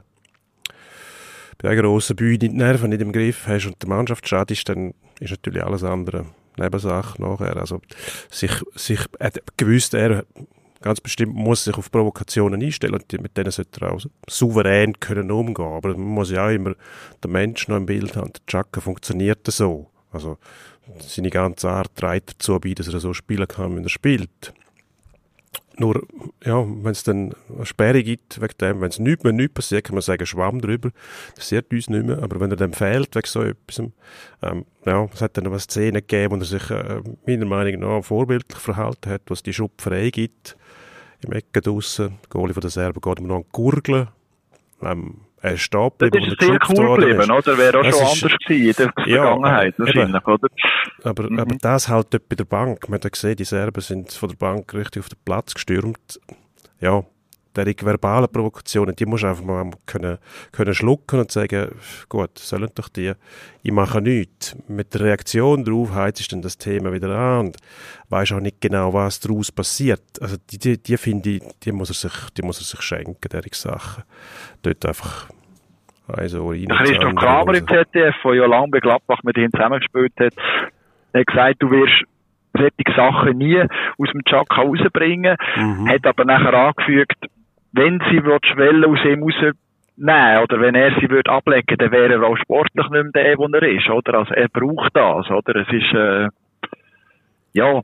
bei der grossen Bühne die Nerven nicht im Griff hast und der Mannschaft schadest, dann ist natürlich alles andere Nebensache nachher. Also, sich, sich, hat gewusst, er ganz bestimmt muss sich auf Provokationen einstellen und mit denen sollte er auch souverän können umgehen. Aber man muss ja auch immer den Menschen noch im Bild haben. Der Chaka funktioniert so. Also, seine ganze Art trägt dazu bei, dass er so spielen kann, wenn er spielt. Nur, ja, wenn es dann eine Sperre gibt, wegen dem, wenn es nichts, wenn nichts passiert, kann man sagen, Schwamm drüber, das sieht uns nicht mehr, aber wenn er dann fehlt, wegen so etwas, ähm, ja, es hat dann eine Szene gegeben, wo er sich, äh, meiner Meinung nach, vorbildlich verhalten hat, was die Schupferei gibt, im Ecken draussen, der Goalie von der Serben geht immer noch an Gurgeln, ähm, er ist Das geblieben, ist sehr cool geblieben, oder? Wäre auch Das schon ist- anders gewesen in der Ja, Vergangenheit, wahrscheinlich, oder? Aber, Mhm. aber das halt dort bei der Bank. Man hat ja gesehen, die Serben sind von der Bank richtig auf den Platz gestürmt. Ja, diese verbalen Provokationen, die musst du einfach mal können, können schlucken und sagen, gut, sollen doch die, ich mache nichts. Mit der Reaktion darauf heizst du dann das Thema wieder an und weisst auch nicht genau, was daraus passiert. Also die, die, die finde ich, die muss er sich, die muss er sich schenken, diese Sachen. Dort einfach also Christoph Kramer im. ZDF, der ja lange bei Gladbach mit ihm zusammengespielt hat, hat gesagt, du wirst solche Sachen nie aus dem Chaka rausbringen, Mhm. hat aber nachher angefügt, wenn sie will, Schwelle aus ihm rausnehmen oder wenn er sie würde ablegen, dann wäre er auch sportlich nicht mehr der, wo er ist, oder? Also er braucht das, oder? Es ist, äh, ja,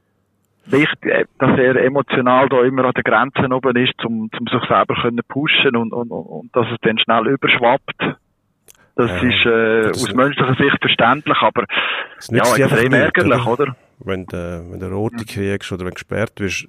wichtig, äh, dass er emotional da immer an den Grenzen oben ist, um, um sich selber können pushen und, und, und dass es dann schnell überschwappt. Das Ja, ist äh, das- aus menschlicher Sicht verständlich, aber ja, extrem ärgerlich, oder? wenn du, wenn du rote kriegst oder wenn du gesperrt wirst,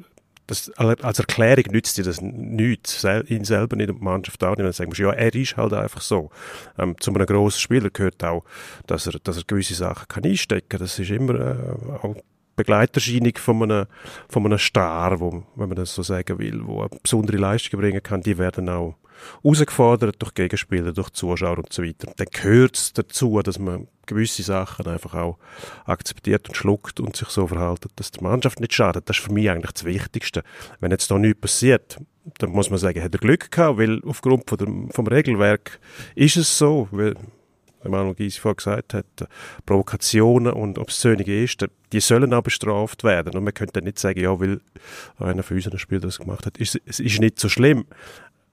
das, als Erklärung nützt dir das nichts. Ihn selber nicht und die Mannschaft auch nicht. Du sagen musst, ja, er ist halt einfach so. Ähm, zu einem grossen Spieler gehört auch, dass er, dass er gewisse Sachen kann einstecken kann. Das ist immer äh, auch Begleiterscheinung von einem, von einem Star, wo, wenn man das so sagen will, wo eine besondere Leistung bringen kann, die werden auch herausgefordert durch Gegenspieler, durch Zuschauer und so weiter. Dann gehört es dazu, dass man gewisse Sachen einfach auch akzeptiert und schluckt und sich so verhält, dass der Mannschaft nicht schadet. Das ist für mich eigentlich das Wichtigste. Wenn jetzt da nichts passiert, dann muss man sagen, hat er Glück gehabt, weil aufgrund von dem, vom Regelwerk ist es so, weil Emanuel Gysi vorhin gesagt hat, Provokationen und obszöne Gesten, die sollen auch bestraft werden. Und man könnte nicht sagen, ja, weil einer von unseren Spielern das gemacht hat, ist, es ist nicht so schlimm.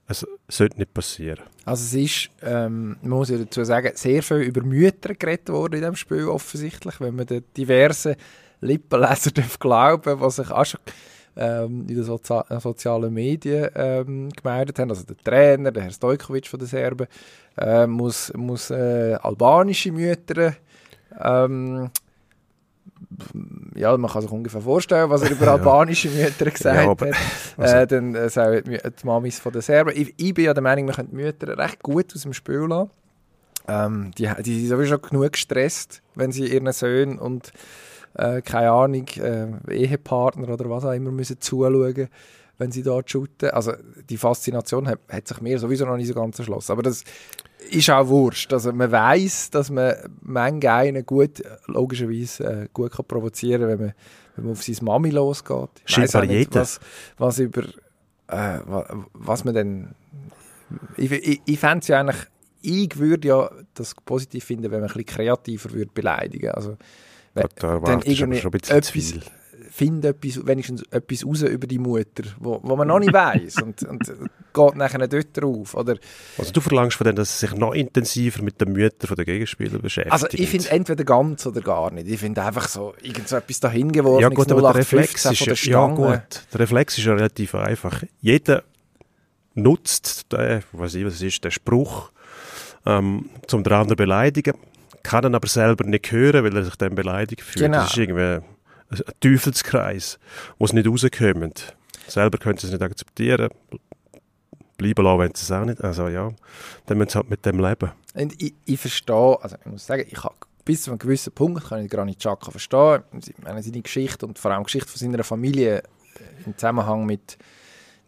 Es sollte nicht passieren. Also es ist, ähm, man muss ja dazu sagen, sehr viel über Mütter geredet worden in diesem Spiel offensichtlich, wenn man den diversen Lippenleser [LAUGHS] darf was sich auch schon ähm, in den Sozi sozialen Medien ähm, gemeldet haben. Also der Trainer, der Herr Stojkovic von den Serben, äh, muss, muss äh, albanische Mütter ähm, ja, man kann sich ungefähr vorstellen, was er über [LAUGHS] albanische Mütter gesagt Ja, hat. also- äh, dann äh, sagen die, Mamis von den Serben. Ich, ich bin ja der Meinung, man könnte Mütter recht gut aus dem Spiel lassen. Ähm, die, die sind sowieso genug gestresst, wenn sie ihren Söhnen und äh, keine Ahnung, äh, Ehepartner oder was auch immer müssen zuschauen, wenn sie dort shooten. Also die Faszination hat, hat sich mir sowieso noch nicht so ganz erschlossen. Aber das ist auch wurscht. Also man weiß, dass man manche einen gut, logischerweise äh, gut kann provozieren kann, wenn man, wenn man auf seine Mami losgeht. Ich weiss auch nicht, was, was über äh, wa- was man dann ich, ich, ich fände es ja eigentlich ich würde ja das positiv finden, wenn man ein bisschen kreativer würde beleidigen. Also, wenn, Ja, da dann irgendwie schon ein bisschen zu etwas, viel. Finde etwas, wenigstens etwas raus über die Mutter, wo, wo man noch nicht weiß [LAUGHS] und, und geht nachher dort drauf. Oder, Also du verlangst von denen, dass sie sich noch intensiver mit den Müttern der Gegenspieler beschäftigen. also ich finde entweder ganz oder gar nicht. Ich finde einfach so irgend so etwas dahin geworfen, ja gut, aber der Reflex ist der ja, ja gut, der Reflex ist ja relativ einfach. Jeder nutzt den, was ich, was es ist, den Spruch, ähm, zum den anderen beleidigen, kann ihn aber selber nicht hören, weil er sich dann beleidigt fühlt. Genau. Das ist irgendwie ein Teufelskreis, wo sie nicht rauskommt. Selber können sie es nicht akzeptieren, bleiben lassen, wenn sie es auch nicht. Also ja, dann müssen sie halt mit dem leben. Und ich, ich verstehe, also ich muss sagen, ich habe bis zu einem gewissen Punkt kann ich Granit Xhaka verstehen. Ich meine, seine Geschichte und vor allem die Geschichte von seiner Familie im Zusammenhang mit,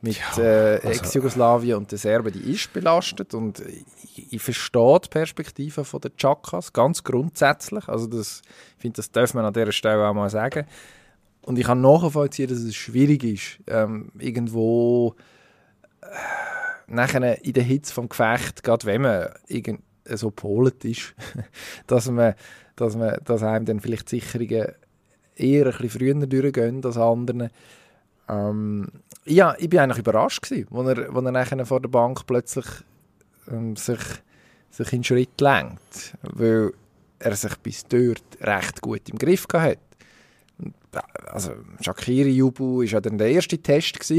mit äh, also- Ex-Jugoslawien und den Serben, die ist belastet und ich, ich verstehe die Perspektive von der Chakas ganz grundsätzlich. Also das, ich finde, das darf man an dieser Stelle auch mal sagen. Und ich kann nachvollziehen, dass es schwierig ist, ähm, irgendwo äh, nachher in der Hitze vom Gefecht, gerade wenn man irgend so polet ist, [LAUGHS] dass, man, dass, man, dass einem dann vielleicht die Sicherungen eher ein bisschen früher durchgehen als anderen. Ähm, ja, ich bin eigentlich überrascht gewesen, als er, als er vor der Bank plötzlich ähm, sich, sich in Schritt lenkt, weil er sich bis dort recht gut im Griff gehabt hat. Und, äh, Also Shakiri-Jubel war ja dann der erste Test [LAUGHS]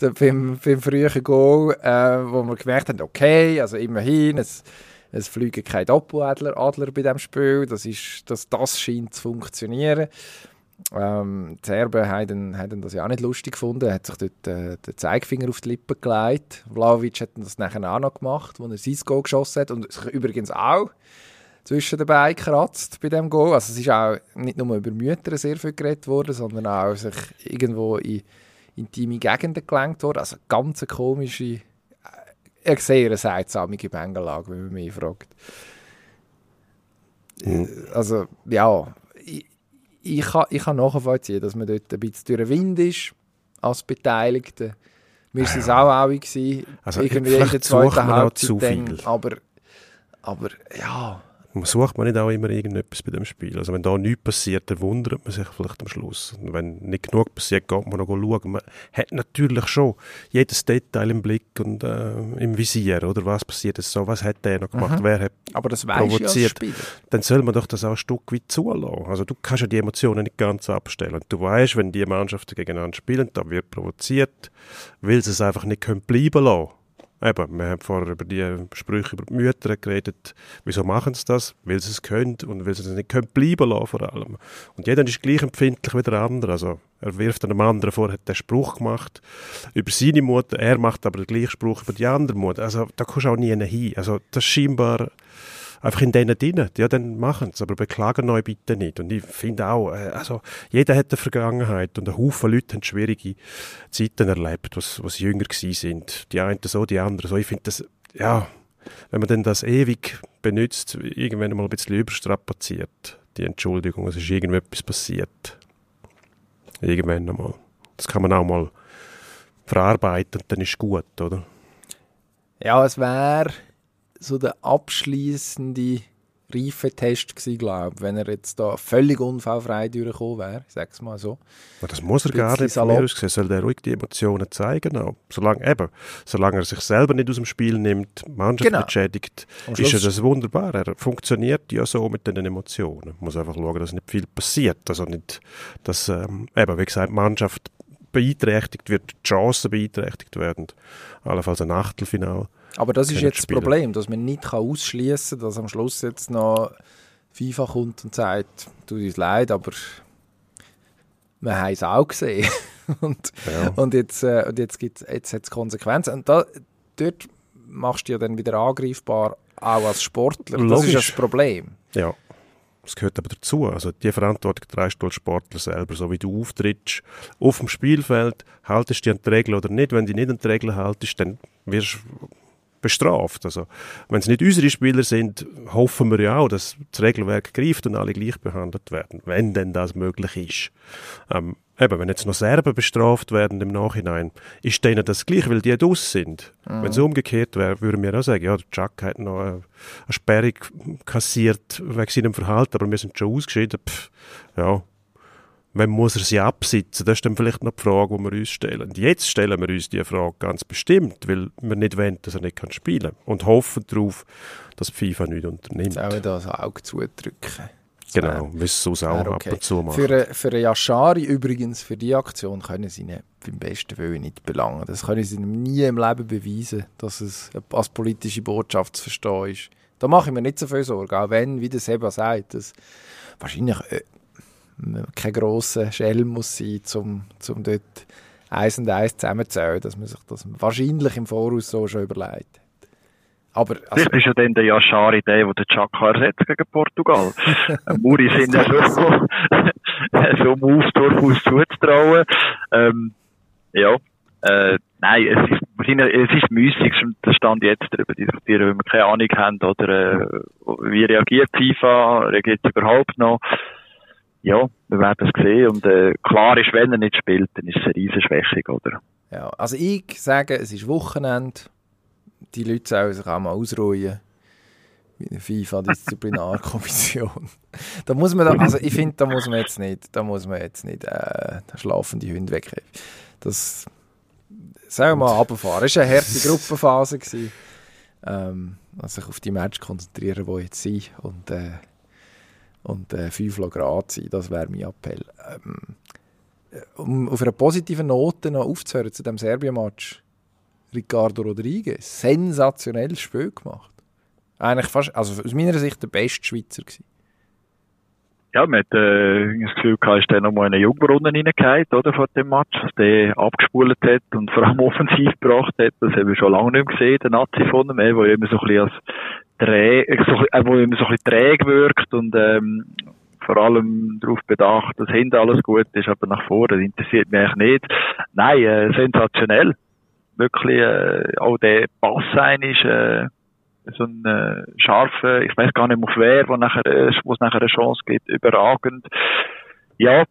beim, beim frühen Goal, äh, wo wir gemerkt haben, okay, also immerhin, es, es fliegen keine Doppeladler Adler bei diesem Spiel, das, ist, das, das scheint zu funktionieren. Ähm, die Serben haben, haben das ja auch nicht lustig gefunden, er hat sich dort äh, den Zeigefinger auf die Lippen gelegt. Vlaovic hat das nachher auch noch gemacht, als er sein Goal geschossen hat und sich übrigens auch zwischen den Beinen gekratzt bei dem Goal. Also es ist auch nicht nur über Mütter sehr viel geredet worden, sondern auch sich irgendwo in intime Gegenden gelenkt worden. Also ganz eine komische, äh, sehr seltsame Gemengelage, wenn man mich fragt. Äh, Also ja, ich, ich, kann, ich kann nachvollziehen, dass man dort ein bisschen durch den Wind ist, als Beteiligte. Wir waren es auch alle gewesen, Also, irgendwie in der zweiten auch Halbzeit. dann, aber, aber ja, Sucht man nicht auch immer irgendetwas bei dem Spiel? Also wenn da nichts passiert, dann wundert man sich vielleicht am Schluss. Und wenn nicht genug passiert, geht man noch schauen. Man hat natürlich schon jedes Detail im Blick und äh, im Visier, oder? Was passiert jetzt so? Was hat der noch gemacht? Wer hat aber das Provoziert. Spieler. dann soll man doch das auch ein Stück weit zulassen. Also du kannst ja die Emotionen nicht ganz abstellen. Und du weißt, wenn die Mannschaften gegeneinander spielen, da wird provoziert, weil sie es einfach nicht können bleiben lassen. Eben, wir haben vorher über die Sprüche über die Mütter geredet. Wieso machen sie das? Weil sie es können und weil sie es nicht können bleiben lassen vor allem. Und jeder ist gleich empfindlich wie der andere. Also er wirft einem anderen vor, hat den Spruch gemacht über seine Mutter, er macht aber den gleichen Spruch über die andere Mutter. Also da kommst du auch nie hin. Also das ist scheinbar einfach in denen drin. Ja, dann machen sie aber beklagen euch bitte nicht. Und ich finde auch, äh, also jeder hat eine Vergangenheit und ein Haufen Leute haben schwierige Zeiten erlebt, was, was jünger gewesen sind. Die einen so, die anderen so. Ich finde das, ja, wenn man dann das ewig benutzt, irgendwann mal ein bisschen überstrapaziert, die Entschuldigung, es ist irgendetwas passiert. Irgendwann einmal. Das kann man auch mal verarbeiten und dann ist gut, oder? Ja, es wäre so der abschließende Reifetest gewesen, glaube wenn er jetzt da völlig unfallfrei durchgekommen wäre, ich sage es mal so. Aber das muss er gar nicht von mir aus gesehen. Soll der ruhig die Emotionen zeigen? Auch. Solange, eben, solange er sich selber nicht aus dem Spiel nimmt, die Mannschaft Genau. nicht schädigt, Am ist ja Schluss- das wunderbar. Er funktioniert ja so mit den Emotionen. Man muss einfach schauen, dass nicht viel passiert. Also nicht, dass, ähm, eben, wie gesagt, die Mannschaft beeinträchtigt wird, die Chancen beeinträchtigt werden. Allenfalls ein Achtelfinal. Aber das ist jetzt das. Problem, dass man nicht kann ausschließen kann, dass am Schluss jetzt noch FIFA kommt und sagt, tut uns leid, aber wir haben es auch gesehen. [LAUGHS] und, Ja. und jetzt, äh, und jetzt, gibt's, jetzt hat es Konsequenzen. Und da, dort machst du ja dann wieder angreifbar, auch als Sportler. Das ist Logisch. das Problem. Ja, das gehört aber dazu. Also die Verantwortung trägst du als Sportler selber. So wie du auftrittst auf dem Spielfeld, haltest du dich an die Regeln oder nicht. Wenn du dich nicht an die Regeln haltest, dann wirst du bestraft. Also, wenn es nicht unsere Spieler sind, hoffen wir ja auch, dass das Regelwerk greift und alle gleich behandelt werden, wenn denn das möglich ist. Ähm, eben, wenn jetzt noch Serben bestraft werden im Nachhinein, ist denen das gleich, weil die draus sind. Wenn es umgekehrt wäre, würden wir auch sagen, ja, der Chuck hat noch eine, eine Sperrung kassiert wegen seinem Verhalten, aber wir sind schon ausgeschieden. Pff, ja, wenn muss er sie absitzen? Das ist dann vielleicht noch die Frage, die wir uns stellen. Und jetzt stellen wir uns die Frage ganz bestimmt, weil wir nicht wollen, dass er nicht kann spielen kann. Und hoffen darauf, dass FIFA nichts unternimmt. Jetzt auch wieder das Auge zudrücken. Das Genau, wie es so auch wäre ab okay. und zu macht. Für, eine- für Yashari übrigens, für die Aktion können sie ihn beim besten Willen nicht belangen. Das können sie ihm nie im Leben beweisen, dass es als politische Botschaft zu verstehen ist. Da mache ich mir nicht so viel Sorgen, auch wenn, wie der Seba sagt, dass wahrscheinlich äh, kein grosser Schelm muss sein, um zum dort eins und eins zusammenzählen, dass man sich das wahrscheinlich im Voraus so schon überlegt. Aber also, ist ja dann der Yashari der, der den Chuck kann ersetzen gegen Portugal. [LAUGHS] Muri sind ja so, [LAUGHS] so Moves durchaus zuzutrauen. Ähm, ja, äh, nein, es ist, es ist müßig, der Stand jetzt darüber diskutieren, weil wir keine Ahnung haben, oder, äh, wie reagiert FIFA, reagiert sie überhaupt noch. Ja, wir werden es sehen, und, äh, klar ist, wenn er nicht spielt, dann ist es eine riesen Schwächung, oder? Ja, also ich sage, es ist Wochenende. Die Leute sollen sich auch mal ausruhen. Wie eine FIFA-Disziplinarkommission. [LAUGHS] da muss man, da, also ich finde, da muss man jetzt nicht, da muss man jetzt nicht äh, den schlafenden Hund weghelfen. Das soll man runterfahren. Es war eine harte Gruppenphase. Gewesen. Ähm, also sich auf die Match konzentrieren, die jetzt sind. Und, äh, und äh, 5 Grad sein, das wäre mein Appell. Ähm, um auf einer positiven Note noch aufzuhören zu dem Serbien-Match. Ricardo Rodriguez, sensationelles Spiel gemacht. Eigentlich fast, also aus meiner Sicht der beste Schweizer gewesen. Ja, man hat äh, das Gefühl gehabt, ist der nochmal in eine Jungbrunnen reingehauen, oder, vor dem Match, dass der abgespult hat und vor allem [LAUGHS] offensiv gebracht hat. Das haben wir schon lange nicht mehr gesehen, der Nazi von ihm, wo immer so ein bisschen als träg, bisschen- äh, wo immer so ein bisschen träg wirkt und, ähm, vor allem darauf bedacht, dass hinten alles gut ist, aber nach vorne, interessiert mich eigentlich nicht. Nein, äh, sensationell. Wirklich, äh, auch der Pass ein ist, äh, so ein äh, scharfer, ich weiß gar nicht mehr auf wer, wo nachher, äh, wo es nachher eine Chance gibt, überragend. Ja,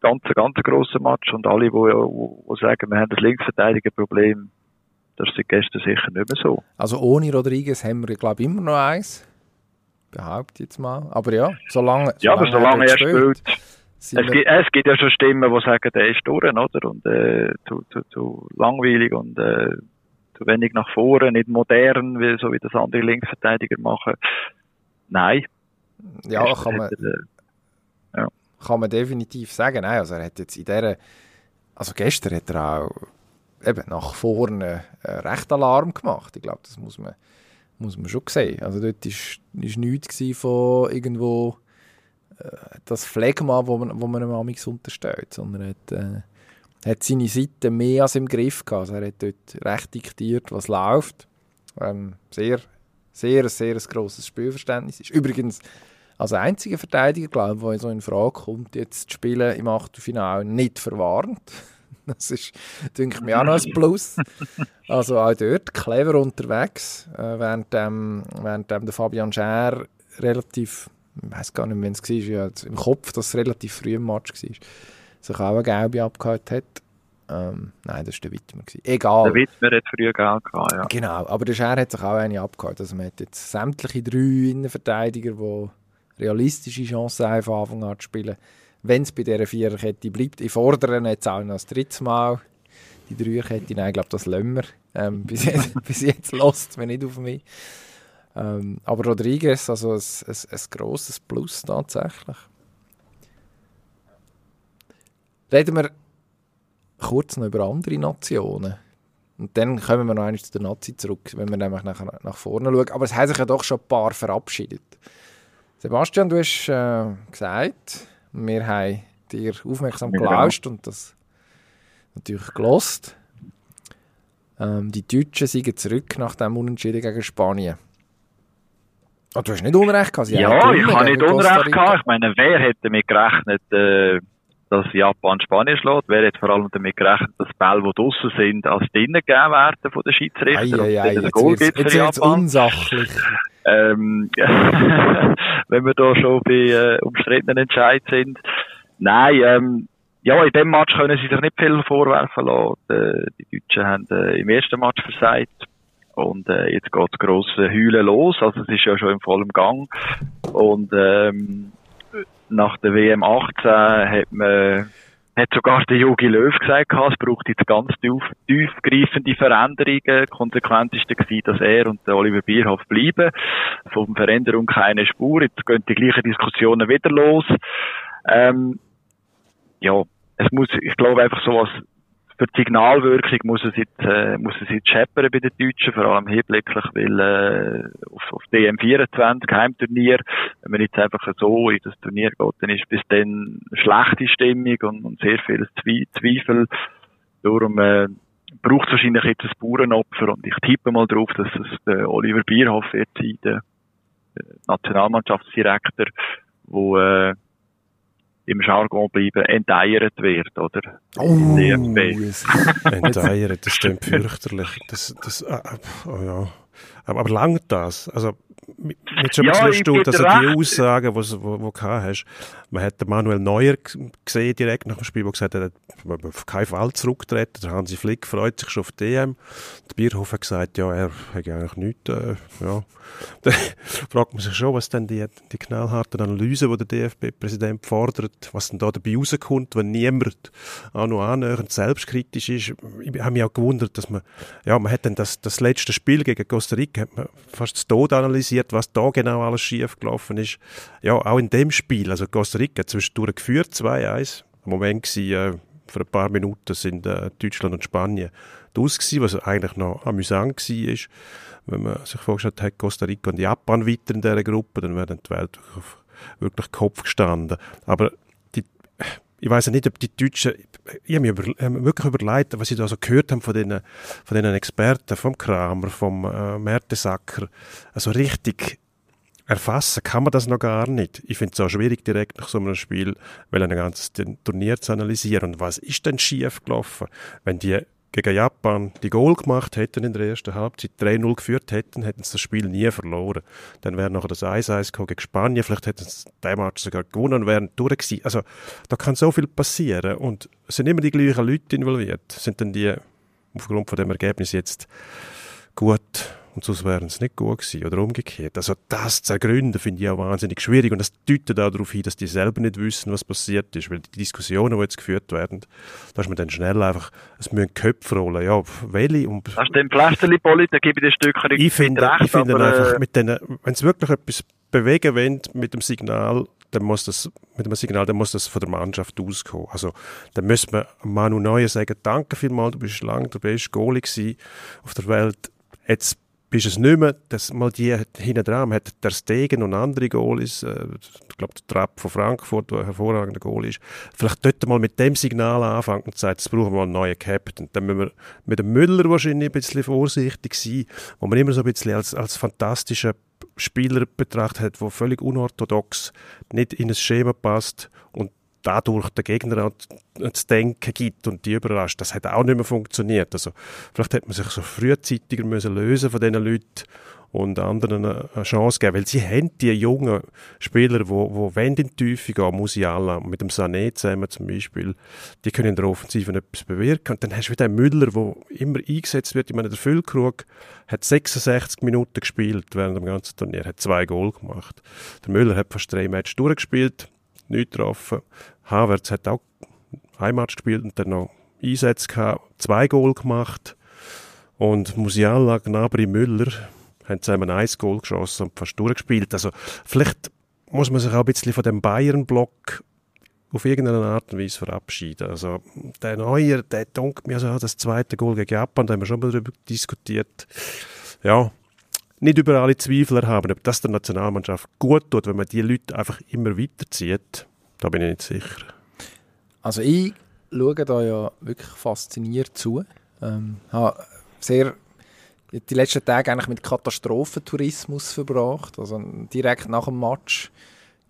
ganz, ganz grosser Match und alle, wo, wo, wo sagen, wir haben das Linksverteidigerproblem, das ist seit gestern sicher nicht mehr so. Also ohne Rodriguez haben wir, glaube ich, immer noch eins. Behaupte jetzt mal. Aber ja, solange, Ja, aber solange er spielt, sind es gibt, es gibt ja schon Stimmen, die sagen, der ist durch, oder? Und äh, zu, zu, zu langweilig und äh, zu wenig nach vorne, nicht modern, wie, so wie das andere Linksverteidiger machen. Nein. ja, Gestern kann man, hat er, äh, kann man definitiv sagen. Nein, also er hat jetzt in dieser, also gestern hat er auch eben nach vorne äh, recht Alarm gemacht. Ich glaube, das muss man, muss man schon sehen. Also dort ist, ist nichts von irgendwo äh, das Phlegma, wo man, wo man einem amigs unterstellt, sondern er hat, äh, hat seine Seite mehr als im Griff gehabt. Also er hat dort recht diktiert, was läuft. Ähm, sehr, sehr, sehr ein grosses Spielverständnis. Ist übrigens als einziger Verteidiger, glaube ich, der so in Frage kommt, jetzt zu spielen im Achtelfinale, nicht verwarnt. [LAUGHS] Das ist, denke ich auch noch ein Plus. Also auch dort clever unterwegs, äh, während, dem, während dem der Fabian Scher relativ, ich weiß gar nicht, wann es war, ja, im Kopf, dass es relativ früh im Match war, sich auch eine Gelbe abgehalten hat. Ähm, nein, das war der Wittmer. Gewesen. Egal. Der Wittmer hat früher gelb gehabt, ja. Genau, aber der Scher hat sich auch eine abgehalten. Also man hat jetzt sämtliche drei Innenverteidiger, die realistische Chancen haben, von Anfang an zu spielen. Wenn es bei dieser Viererkette bleibt. Ich fordere jetzt auch noch das dritte Mal die Dreierkette. Nein, ich glaube, das lassen wir. Ähm, [LAUGHS] bis, jetzt, bis jetzt lässt es mir nicht auf mich. Ähm, aber Rodriguez, also ein, ein, ein grosses Plus tatsächlich. Reden wir kurz noch über andere Nationen. Und dann kommen wir noch einmal zu der Nazi zurück, wenn wir nämlich nach, nach vorne schauen. Aber es haben sich ja doch schon ein paar verabschiedet. Sebastian, du hast äh, gesagt, wir haben dir aufmerksam Ja, genau. gelauscht und das natürlich gelost. Ähm, die Deutschen sind zurück nach dem Unentschieden gegen Spanien. Ah, du hast nicht Unrecht gehabt. sie Ja, ich habe nicht Unrecht gehabt. Ich meine, wer hätte damit gerechnet, äh, dass Japan Spanien schlägt? Wer hätte vor allem damit gerechnet, dass Bälle, die draussen sind, als drinnen gegeben werden von den Schiedsrichtern? Ei, ei, ei, jetzt Goal wird's- jetzt wird's unsachlich. Ähm, [LAUGHS] wenn wir da schon bei äh, umstrittenen Entscheid sind. Nein, ähm, ja, in dem Match können sie sich nicht viel vorwerfen lassen. Äh, die Deutschen haben äh, im ersten Match versagt. Und äh, jetzt geht das grosse Heulen los. Also es ist ja schon im vollen Gang. Und ähm, nach der WM 18 hat man hat sogar der Jogi Löw gesagt, es braucht jetzt ganz tief, tiefgreifende Veränderungen. Konsequent ist gewesen, dass er und der Oliver Bierhoff bleiben. Von Veränderung keine Spur. Jetzt gehen die gleichen Diskussionen wieder los. Ähm, ja, es muss, ich glaube einfach sowas, für die Signalwirkung muss es jetzt, äh, muss es jetzt scheppern bei den Deutschen, vor allem hinblicklich, weil, äh, auf, auf DM24 Heimturnier, wenn man jetzt einfach so in das Turnier geht, dann ist bis dann schlechte Stimmung und, und sehr viel Zwe Zweifel. Darum, äh, braucht es wahrscheinlich jetzt ein Bauernopfer und ich tippe mal drauf, dass es der Oliver Bierhoff wird sein, der, der Nationalmannschaftsdirektor, wo, äh, im Jargon bleiben, enteiert wird, oder? Oh, Im DFB. es- [LAUGHS] Enteiern, das stimmt fürchterlich. Das, das, äh, äh, oh ja. Aber, aber langt das? Also, mi- mich schon ein Ja, erstaunt, bin dass er die. Aussagen, die du gehabt hast, man hat den Manuel Neuer gesehen direkt nach dem Spiel, der gesagt hat, er hat auf keinen Fall zurücktreten. Der Hansi Flick freut sich schon auf die DM. Der Bierhoff hat gesagt, ja, er hat eigentlich nichts, äh, ja. Da [LAUGHS] fragt man sich schon, was denn die, die knallharten Analysen, die der DFB-Präsident fordert, was denn da dabei rauskommt, wenn niemand auch noch annähernd selbstkritisch ist. Ich habe mich auch gewundert, dass man, ja, man hat dann das, das letzte Spiel gegen Costa Rica hat man fast zu Tod analysiert, was da genau alles schief gelaufen ist. Ja, auch in dem Spiel, also Costa Rica zwischendurch geführt, 2-1. Im Moment war, äh, vor ein paar Minuten sind äh, Deutschland und Spanien aus was eigentlich noch amüsant war. Wenn man sich vorgestellt hat, Costa Rica und Japan weiter in dieser Gruppe, dann wäre die Welt wirklich, auf, wirklich Kopf gestanden. Aber die, ich weiß nicht, ob die Deutschen, ich habe mir über, hab wirklich überlegt, was ich da so gehört habe von den, von den Experten, vom Kramer, vom äh, Mertesacker, also richtig erfassen kann man das noch gar nicht. Ich finde es auch schwierig, direkt nach so einem Spiel weil ein ganzes Turnier zu analysieren. Und was ist denn schief gelaufen? Wenn die gegen Japan die Goal gemacht hätten in der ersten Halbzeit, 3-0 geführt hätten, hätten sie das Spiel nie verloren. Dann wäre noch das 1-1 gekommen gegen Spanien, vielleicht hätten sie den Match sogar gewonnen und wären durch gewesen. Also da kann so viel passieren und es sind immer die gleichen Leute involviert. Sind dann die aufgrund von dem Ergebnis jetzt gut und sonst wären es nicht gut gewesen oder umgekehrt. Also das zu ergründen finde ich auch wahnsinnig schwierig und das deutet auch darauf hin, dass die selber nicht wissen, was passiert ist, weil die Diskussionen, die jetzt geführt werden, da ist man dann schnell einfach, es müssen Köpfe rollen, ja, welche und Das ist dem Pflasterli-Poli, da gebe ich den Stück ich finde, ich finde einfach, äh, mit denen, wenn es wirklich etwas bewegen wollen mit dem Signal, dann muss das, mit dem Signal, dann muss das von der Mannschaft auskommen. Also, dann müsste man Manu Neuer sagen, danke vielmals, du bist lange der beste Goalie gewesen auf der Welt. Jetzt bist es nicht mehr, dass mal die hinten dran, hat der Stegen und andere Goalies, äh, ich glaube der Trapp von Frankfurt, der ein hervorragender Goalie ist, vielleicht dort mal mit dem Signal anfangen und sagen, jetzt brauchen wir mal einen neuen Captain. Dann müssen wir mit dem Müller wahrscheinlich ein bisschen vorsichtig sein, wo man immer so ein bisschen als, als fantastischer Spieler betrachtet hat, der völlig unorthodox nicht in ein Schema passt und dadurch der Gegner zu denken gibt und die überrascht. Das hat auch nicht mehr funktioniert. Also vielleicht hätte man sich so frühzeitiger müssen lösen von diesen Leuten und anderen eine Chance geben, weil sie haben die jungen Spieler, die wo, wo in die Tiefe gehen, Musiala, mit dem Sané zusammen zum Beispiel, die können in der Offensive etwas bewirken und dann hast du wieder einen Müller, der immer eingesetzt wird, ich meine, der Füllkrug hat 66 Minuten gespielt während dem ganzen Turnier, hat zwei Goal gemacht. Der Müller hat fast drei Matches durchgespielt, nicht getroffen. Havertz hat auch ein Match gespielt und dann noch Einsätze gehabt, zwei Goal gemacht. Und Musiala, Gnabry, Müller haben zusammen ein Goal geschossen und fast durchgespielt. Also vielleicht muss man sich auch ein bisschen von dem Bayern-Block auf irgendeine Art und Weise verabschieden. Also der Neuer, der denkt mir so, das zweite Goal gegen Japan, da haben wir schon mal darüber diskutiert. Ja, nicht über alle Zweifler haben, ob das der Nationalmannschaft gut tut, wenn man die Leute einfach immer weiterzieht, da bin ich nicht sicher. Also ich schaue da ja wirklich fasziniert zu. Ähm, habe sehr die letzten Tage eigentlich mit Katastrophentourismus verbracht. Also direkt nach dem Match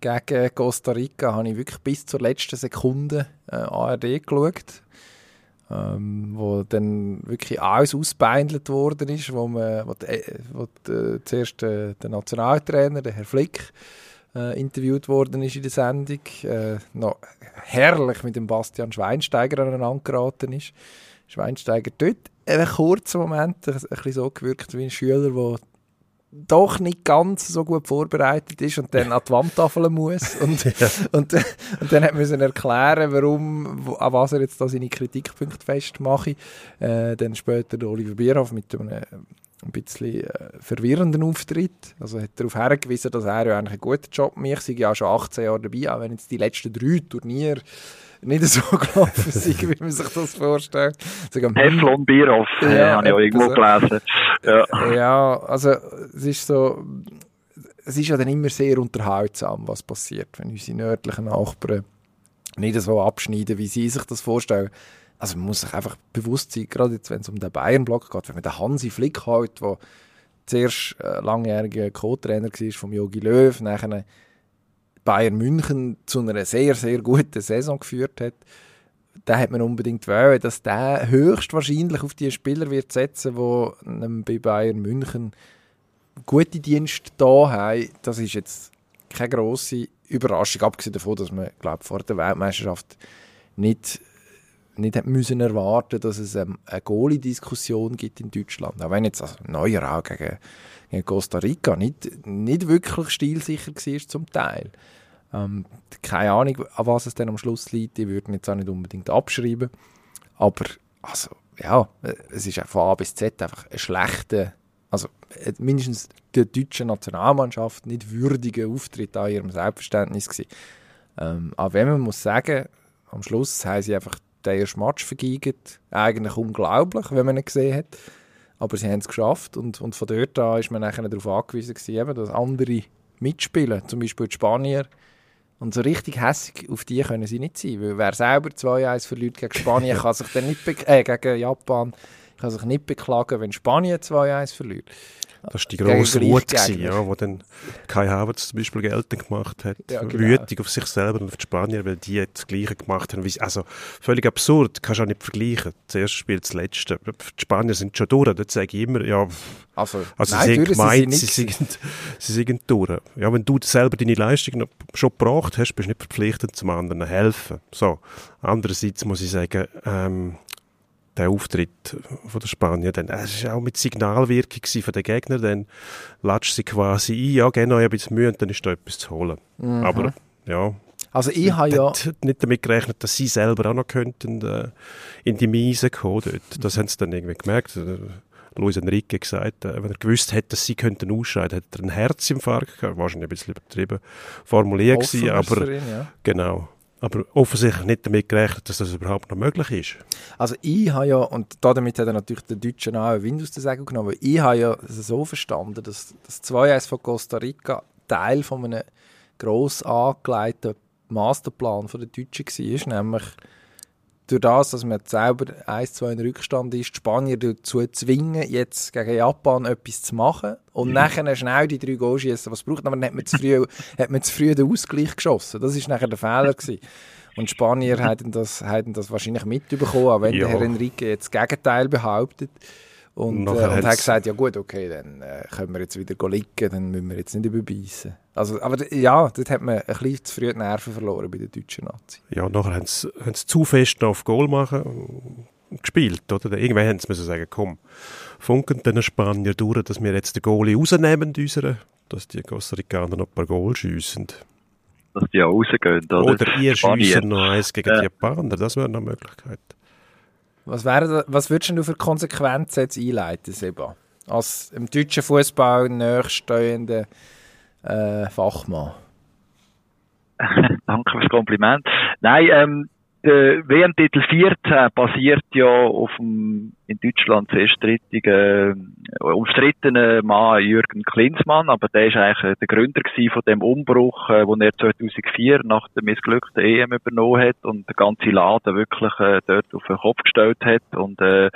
gegen Costa Rica habe ich wirklich bis zur letzten Sekunde äh, ARD geschaut. Ähm, wo dann wirklich alles ausbeindelt worden ist, wo, man, wo, die, wo die, zuerst äh, der Nationaltrainer, der Herr Flick, äh, interviewt worden ist in der Sendung, äh, noch herrlich mit dem Bastian Schweinsteiger aneinander geraten ist. Schweinsteiger dort einen kurzen Moment ein, bisschen so gewirkt wie ein Schüler, der doch nicht ganz so gut vorbereitet ist und dann an die Wandtafel muss [LAUGHS] und, ja. und, und, dann hat müssen erklären, warum, wo, an was er jetzt da seine Kritikpunkte festmache. Äh, dann später der Oliver Bierhoff mit einem ein bisschen äh, verwirrenden Auftritt. Also hat darauf hergewiesen, dass er ja eigentlich einen guten Job macht. Ich ja schon 18 Jahre dabei, auch wenn jetzt die letzten drei Turniere nicht so [LAUGHS] gelaufen sind, wie man sich das vorstellt. Teflon Bierhoff, ja, ja habe ich auch irgendwo gelesen. Ja. ja, also es ist so, es ist ja dann immer sehr unterhaltsam, was passiert, wenn unsere nördlichen Nachbarn nicht so abschneiden, wie sie sich das vorstellen. Also man muss sich einfach bewusst sein, gerade jetzt, wenn es um den Bayern-Block geht, wenn man den Hansi Flick hat, der zuerst äh, langjähriger Co-Trainer war vom Jogi Löw, nachher Bayern München zu einer sehr, sehr guten Saison geführt hat, da hat man unbedingt wollen, dass der höchstwahrscheinlich auf die Spieler wird setzen, die bei Bayern München gute Dienste da haben. Das ist jetzt keine grosse Überraschung, abgesehen davon, dass man glaube vor der Weltmeisterschaft nicht nicht hat müssen erwarten, dass es ähm, eine Goalie-Diskussion gibt in Deutschland. Auch wenn jetzt also Neuer gegen, gegen Costa Rica nicht, nicht wirklich stilsicher war zum Teil. Ähm, keine Ahnung, an was es dann am Schluss liegt. Die würden jetzt auch nicht unbedingt abschreiben. Aber also, ja, es ist von A bis Z einfach ein schlechter, also äh, mindestens der deutschen Nationalmannschaft nicht würdiger Auftritt an ihrem Selbstverständnis gewesen. Ähm, aber wenn man muss sagen, am Schluss haben sie einfach den ersten Match vergeigt. Eigentlich unglaublich, wenn man ihn gesehen hat. Aber sie haben es geschafft und, und von dort an ist man nachher darauf angewiesen gewesen, dass andere mitspielen, zum Beispiel die Spanier. Und so richtig hässig auf die können sie nicht sein, weil wer selber 2-1 verliert gegen Spanien, [LAUGHS] kann sich dann nicht äh, gegen Japan kann sich nicht beklagen, wenn Spanien 2-1 verliert. Das war die grosse Wut, gewesen, ja, wo dann Kai Havertz zum Beispiel geltend gemacht hat. Ja, genau. Wütig auf sich selber und auf die Spanier, weil die das Gleiche gemacht haben. Also völlig absurd, kannst du auch nicht vergleichen. Das erste Spiel, das letzte. Die Spanier sind schon durch. Dort sage ich immer, ja, also, also nein, sie sind gemeint, sie, sie, sind, sie sind durch. Ja, wenn du selber deine Leistung schon gebracht hast, bist du nicht verpflichtet, zum anderen helfen. So. Andererseits muss ich sagen, ähm, der Auftritt von der Spanier, dann, es war auch mit Signalwirkung von den Gegnern, dann latscht sie quasi ein, ja, geh noch ein bisschen Mühe und dann ist da etwas zu holen. Mhm. Aber, ja. Also ich habe ja... nicht damit gerechnet, dass sie selber auch noch könnten äh, in die Miese kommen dort. Das haben sie dann irgendwie gemerkt. Äh, Luis Enrique gesagt, äh, wenn er gewusst hätte, dass sie könnten ausscheiden, hätte er einen Herzinfarkt gehabt. Wahrscheinlich ein bisschen übertrieben formuliert gewesen, aber ja. genau aber offensichtlich nicht damit gerechnet, dass das überhaupt noch möglich ist. Also ich habe ja, und damit hat er natürlich den Deutschen auch einen Wind aus der Segel genommen, ich habe ja so verstanden, dass das 2-1 von Costa Rica Teil von einem gross angelegten Masterplan von den Deutschen war, nämlich durch das, dass man selber 1-2 in Rückstand ist, die Spanier dazu zwingen, jetzt gegen Japan etwas zu machen und mhm. nachher schnell die drei Goal schießen, was braucht. Aber dann hat man zu früh, [LAUGHS] hat man zu früh den Ausgleich geschossen. Das war nachher der Fehler. Gewesen. Und die Spanier [LAUGHS] hätten das, hätten das wahrscheinlich mitbekommen, auch wenn ja. der Herr Enrique jetzt das Gegenteil behauptet. Und, Und äh, und hat gesagt, ja gut, okay, dann äh, können wir jetzt wieder go liegen, dann müssen wir jetzt nicht überbeissen. Also, aber ja, dort hat man ein bisschen zu früh die Nerven verloren bei der deutschen Nazi. Ja, nachher haben sie, haben sie zu fest noch auf Goal machen und gespielt, oder? Irgendwann haben sie müssen sagen, komm, funken den Spanier durch, dass wir jetzt den Goalie rausnehmen, unseren, dass die Costa Ricaner noch ein paar Goal schiessen. Dass die auch rausgehen, oder? Oder ihr Spanier. schiessen noch eins gegen Ja. die Japaner, das wäre noch eine Möglichkeit. Was, wäre, da- was würdest du für Konsequenzen jetzt einleiten, Seba? Als im deutschen Fußball nächststehender äh, Fachmann. [LAUGHS] Danke fürs Kompliment. Nein, ähm, der WM-Titel 14 basiert ja auf dem in Deutschland sehr strittigen, äh, umstrittenen Mann Jürgen Klinsmann, aber der ist eigentlich äh, der Gründer von dem Umbruch, äh, den er 2004 nach der missglückten EM übernommen hat und der ganze Laden wirklich äh, dort auf den Kopf gestellt hat und äh,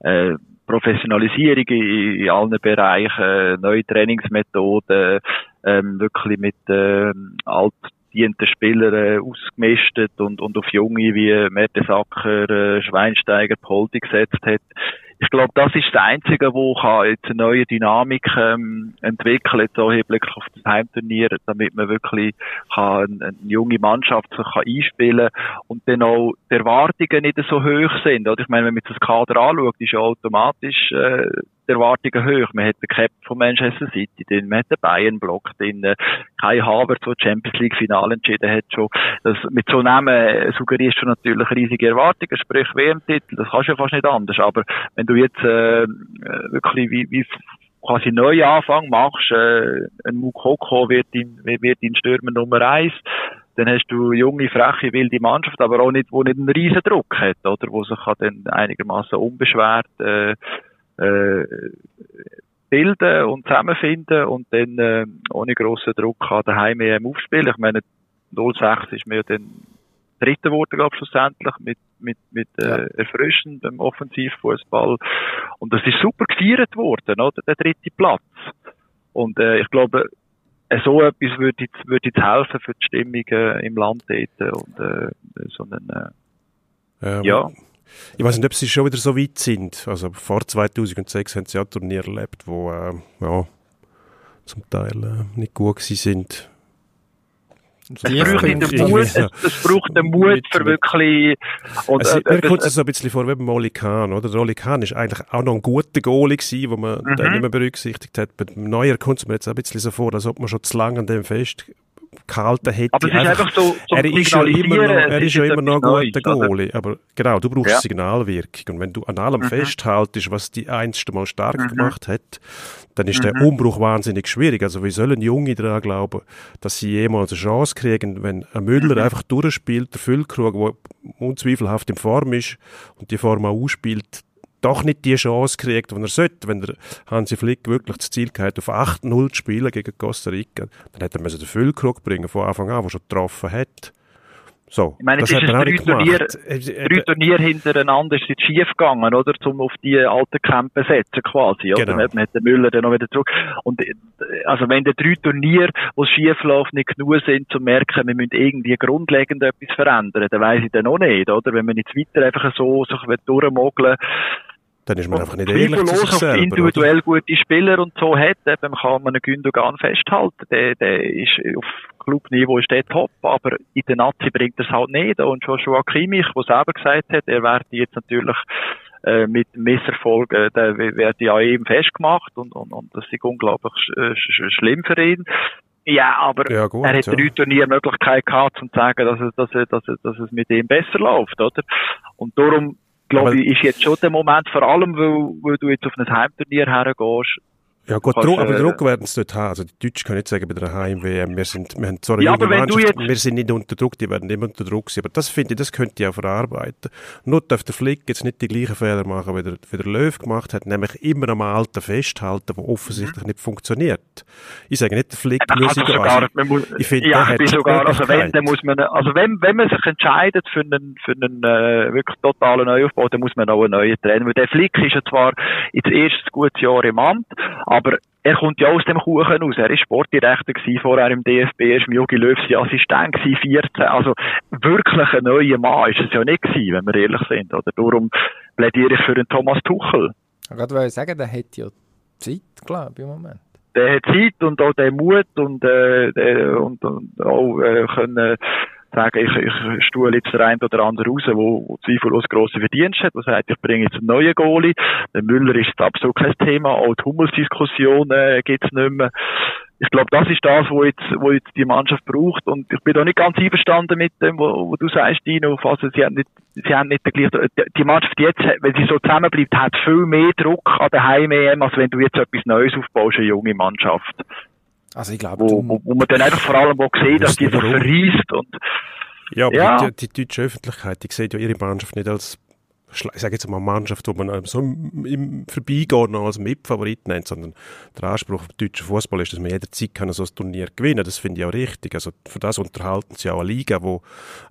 äh, Professionalisierung in, in allen Bereichen, neue Trainingsmethoden, ähm, wirklich mit ähm, altdienten Spielern äh, ausgemistet und, und auf Junge wie Mertesacker, äh, Schweinsteiger, Poldi gesetzt hat. Ich glaube, das ist das Einzige, wo kann jetzt eine neue Dynamik ähm, entwickeln, jetzt auch hinblicklich auf das Heimturnier, damit man wirklich kann eine, eine junge Mannschaft sich kann einspielen und dann auch die Erwartungen nicht so hoch sind. Oder? Ich meine, wenn man jetzt das Kader anschaut, ist ja automatisch äh, die Erwartungen hoch. Man hat den Cap von Manchester City drin, man hat den Bayern-Block drin, äh, Kai Havertz, der Champions League-Finale entschieden hat schon. Das, mit so Namen äh, suggerierst du natürlich riesige Erwartungen, sprich WM-Titel, das kannst du ja fast nicht anders. Aber wenn du jetzt äh, äh, wirklich wie, wie quasi Neuanfang machst, äh, ein Mukoko wird in, wird in Stürmer Nummer eins, dann hast du junge, freche, wilde Mannschaft, aber auch nicht, wo nicht einen riesen Druck hat, oder, wo sich dann einigermaßen unbeschwert äh, äh, bilden und zusammenfinden und dann äh, ohne grossen Druck kann daheim EM aufspielen. Ich meine, 06 ist mir dann Dritter geworden, glaube ich, schlussendlich, mit, mit, mit äh, Ja. erfrischendem Offensivfußball. Und das ist super gefeiert worden, oder, der dritte Platz. Und äh, ich glaube, äh, so etwas würde jetzt, würde jetzt helfen für die Stimmung äh, im Land dort und äh, so einen, äh, Ähm, Ja. Ich weiß nicht, ob sie schon wieder so weit sind. Also vor 2006 haben sie ja Turnier erlebt, wo äh, ja, zum Teil äh, nicht gut gewesen sind. Es [LAUGHS] Ja, braucht den Mut, es braucht den Mut für wirklich, und, Also, äh, mir kommt äh, es so ein bisschen vor wie beim Oli Kahn, oder? Der Oli Kahn ist eigentlich auch noch ein guter Goalie gewesen, wo man Mhm. den nicht mehr berücksichtigt hat. Beim Neuer kommt es mir jetzt ein bisschen so vor, als ob man schon zu lange an dem festgehalten hätte. aber es ist einfach so, zum er ist ja immer noch, er ist ja immer noch ein guter? Goalie. Aber genau, du brauchst Ja. Signalwirkung. Und wenn du an allem Mhm. festhaltest, was die einste Mal stark Mhm. gemacht hat, dann ist der Mhm. Umbruch wahnsinnig schwierig. Also wie sollen Junge daran glauben, dass sie jemals eine Chance kriegen, wenn ein Müller Mhm. einfach durchspielt, der Füllkrug, der unzweifelhaft in Form ist und die Form auch ausspielt, doch nicht die Chance kriegt, die er sollte. Wenn der Hansi Flick wirklich das Ziel gehabt auf 8-0 zu spielen gegen Costa Rica, dann hätte er den Füllkrug bringen von Anfang an, der schon getroffen hat. So, Ich meine, das ist drei Turnier- drei Turniere hintereinander ist jetzt schief gegangen, oder? Zum auf die alten Campen setzen, quasi, oder? Genau. Dann hat- der Müller dann noch wieder zurück. Und, äh, also wenn die drei Turniere, wo es schief läuft, nicht genug sind, zu merken, wir müssen irgendwie grundlegend etwas verändern, dann weiss ich dann auch nicht, oder? Wenn man jetzt weiter einfach so sich durchmogeln dann ist man einfach nicht ehrlich zu sich selber. oder? individuell gute Spieler und so hat, eben kann man einen Gündogan festhalten. Der, der ist auf Clubniveau ist der top, aber in der Nazi bringt er es halt nicht. Und Joshua Kimmich, der selber gesagt hat, er werde jetzt natürlich äh, mit Misserfolg, äh, der wird ja eben festgemacht und, und, und das ist unglaublich sch sch sch schlimm für ihn. Ja, aber Ja, gut, er hat ja. drei Turniermöglichkeit gehabt, um zu sagen, dass es, dass, es, dass, es, dass es mit ihm besser läuft, oder? Und darum, glaube ich, ist jetzt schon der Moment, vor allem, weil, weil du jetzt auf ein Heimturnier hergehst. Ja gut, kannst, Druck, aber äh, Druck werden sie dort haben. Also die Deutschen können nicht sagen, bei der Heim-WM, wir sind, wir haben zwar eine Ja, junge Mannschaft, jetzt- wir sind nicht unter Druck, die werden immer unter Druck sein. Aber das finde ich, das könnte ich auch verarbeiten. Nur darf der Flick jetzt nicht die gleichen Fehler machen, wie der, wie der Löw gemacht hat, nämlich immer am Alten festhalten, wo offensichtlich nicht funktioniert. Ich sage nicht, der Flick muss Also ich sogar, man muss, Ich finde, ja, der hat sogar, also wenn, dann muss man, also wenn, wenn man sich entscheidet für einen, für einen, äh, wirklich totalen Neuaufbau, dann muss man auch einen neuen Trainer. Weil der Flick ist ja zwar jetzt erst gutes Jahr im Amt, aber er kommt ja aus dem Kuchen raus. Er ist Sportdirektor gewesen, vorher im DFB, er ist Jogi Löw sein Assistent gewesen, 14. Also wirklich ein neuer Mann ist es ja nicht gewesen, wenn wir ehrlich sind. Oder darum plädiere ich für den Thomas Tuchel. Ich wollte sagen, der hat ja Zeit, glaube ich, im Moment. Der hat Zeit und auch den Mut und, äh, und, und auch äh, können sagen, ich, ich stuhle jetzt der eine oder andere raus, wo, wo zweifellos grosse Verdienste hat, der sagt, ich bringe jetzt einen neuen Goalie. Der Müller ist absolut kein Thema, auch die Hummelsdiskussion äh, gibt's nicht mehr. Ich glaube, das ist das, wo jetzt, wo jetzt die Mannschaft braucht. Und ich bin da nicht ganz einverstanden mit dem, wo, wo du sagst, Dino, also sie haben nicht, sie haben nicht den gleichen, die Mannschaft jetzt, wenn sie so zusammenbleibt, hat viel mehr Druck an der Heim-EM, als wenn du jetzt etwas Neues aufbaust, eine junge Mannschaft. Also ich glaube, Wo, wo, wo man dann einfach vor allem auch sieht, dass die warum? verreist und, Ja, aber Ja. Die, die deutsche Öffentlichkeit, die sieht ja ihre Mannschaft nicht als, ich sage jetzt mal Mannschaft, wo man ähm, so im, im Vorbeigehen als Mitfavorit nennt, sondern der Anspruch vom deutschen Fußball ist, dass man jederzeit kann so ein Turnier gewinnen Das finde ich auch richtig. Also für das unterhalten sie auch eine Liga, wo,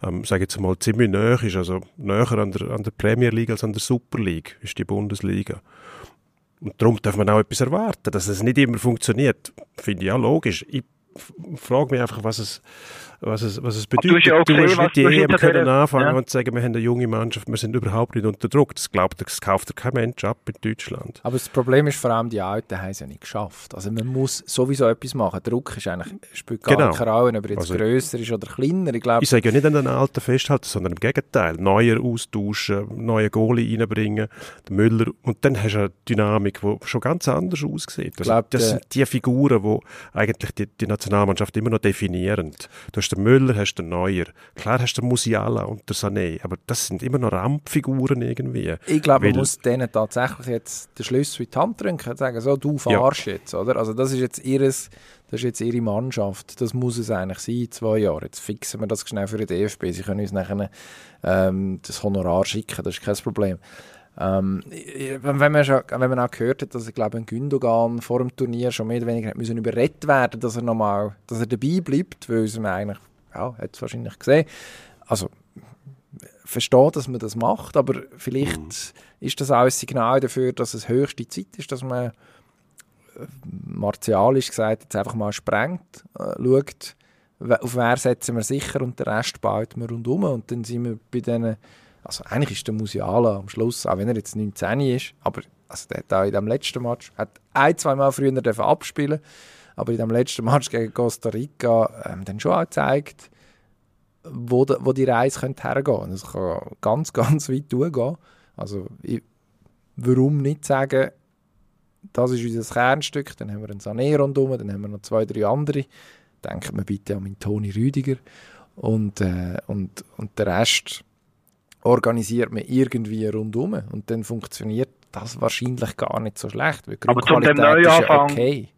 ähm, sage jetzt mal, ziemlich näher ist, also näher an der, an der Premier League als an der Super League, ist die Bundesliga. Und darum darf man auch etwas erwarten. Dass es nicht immer funktioniert, finde ich auch logisch. Ich frage mich einfach, was es, was es, was es du hast bedeutet. ja auch du gesehen, musst nicht die EM können anfangen ja. und sagen, wir haben eine junge Mannschaft, wir sind überhaupt nicht unter Druck. Das glaubt, das kauft kein Mensch ab in Deutschland. Aber das Problem ist vor allem, die Alten haben es ja nicht geschafft. Also man muss sowieso etwas machen. Druck ist eigentlich, spielt gar Genau. keine Rolle, ob er jetzt Also- grösser ist oder kleiner. Ich glaube, Ich sage ja nicht an den Alten festhalten, sondern im Gegenteil. Neuer austauschen, neue Goalie reinbringen, den Müller. Und dann hast du eine Dynamik, die schon ganz anders aussieht. Also, glaub, das der- sind die Figuren, die eigentlich die, die Nationalmannschaft immer noch definieren. Du hast den Müller, hast den Neuer. Klar hast du den Musiala und den Sané, aber das sind immer noch Randfiguren irgendwie. ich glaube, man muss denen tatsächlich jetzt den Schlüssel in die Hand drücken und sagen, so, du fahrst jetzt, oder? Also das ist jetzt ihres, das ist jetzt ihre Mannschaft. Das muss es eigentlich sein, in zwei Jahren. Jetzt fixen wir das schnell für den DFB. Sie können uns nachher ähm, das Honorar schicken, das ist kein Problem. Ähm, wenn, man schon, wenn man auch gehört hat, dass ich glaube, ein Gündogan vor dem Turnier schon mehr oder weniger hat müssen überredet werden, dass er nochmal, dass er dabei bleibt, weil es ihm eigentlich, ja, hat es wahrscheinlich gesehen. Also verstehe, dass man das macht, aber vielleicht ist das auch ein Signal dafür, dass es höchste Zeit ist, dass man äh, martialisch gesagt jetzt einfach mal sprengt, äh, schaut, auf wer setzen wir sicher und den Rest baut man rundum und dann sind wir bei denen, also eigentlich ist der Musiala am Schluss, auch wenn er jetzt 19 ist, aber also der hat auch in dem letzten Match, hat ein, zwei Mal früher dürfen abspielen, aber in dem letzten Match gegen Costa Rica ähm, dann schon auch gezeigt, wo, de, wo die Reise könnte hergehen. Es kann ganz, ganz weit gehen. Also ich, warum nicht sagen, das ist unser Kernstück, dann haben wir einen Sané rundum, dann haben wir noch zwei, drei andere. Denkt man bitte an meinen Toni Rüdiger. Und, äh, und, und den Rest organisiert man irgendwie rundum. Und dann funktioniert das wahrscheinlich gar nicht so schlecht. Weil Aber zum dem ist ja Neuanfang- okay.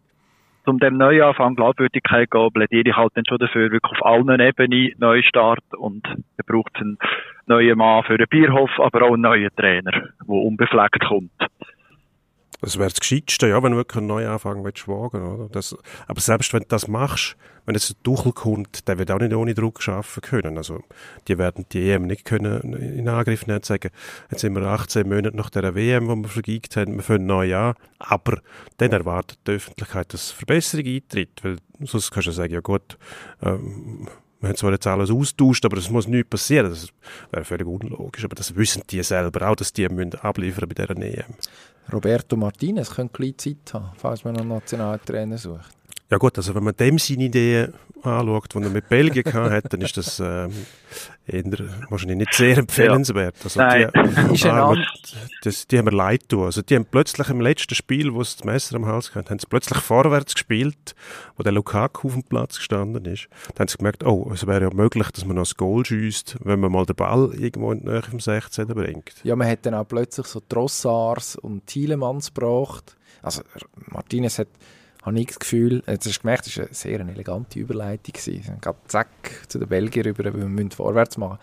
um dem Neuanfang Glaubwürdigkeit zu geben, plädiere ich halt dann schon dafür, wirklich auf allen Ebenen Neustart und er braucht einen neuen Mann für den Bierhof, aber auch einen neuen Trainer, der unbefleckt kommt. Das wäre das Gescheiteste, ja, wenn du wirklich einen Neuanfang willst wagen oder? Das, aber selbst wenn du das machst, wenn jetzt ein Tuchel kommt, der wird auch nicht ohne Druck schaffen können. Also, die werden die EM nicht können in Angriff nehmen sagen, jetzt sind wir 18 Monate nach der WM, die wir vergeigt haben, wir fangen neu an. Aber dann erwartet die Öffentlichkeit, dass Verbesserung eintritt, weil sonst kannst du sagen, ja gut, ähm, wir haben zwar jetzt alles austauscht, aber es muss nichts passieren. Das wäre völlig unlogisch. Aber das wissen die selber auch, dass die müssen abliefern bei dieser EM. Roberto Martinez könnte gleich Zeit haben, falls man einen Nationaltrainer sucht. Ja gut, also wenn man dem seine Ideen anschaut, die er mit Belgien gehabt hat, dann ist das ähm, eher, wahrscheinlich nicht sehr empfehlenswert. Also Nein. [LAUGHS] die, and- das, die haben mir leid tun. Also die haben plötzlich im letzten Spiel, wo sie das Messer am Hals hatten, haben sie plötzlich vorwärts gespielt, wo der Lukaku auf dem Platz gestanden ist. Dann haben sie gemerkt, oh, es wäre ja möglich, dass man noch das Goal schießt, wenn man mal den Ball irgendwo in die Nähe vom 16 bringt. Ja, man hat dann auch plötzlich so Trossars und Thielemanns gebracht. Also Martinez hat, habe ich das Gefühl, jetzt hast du gemerkt, das war eine sehr elegante Überleitung. gewesen. Haben gerade zack zu den Belgiern rüber, weil wir müssen vorwärts machen.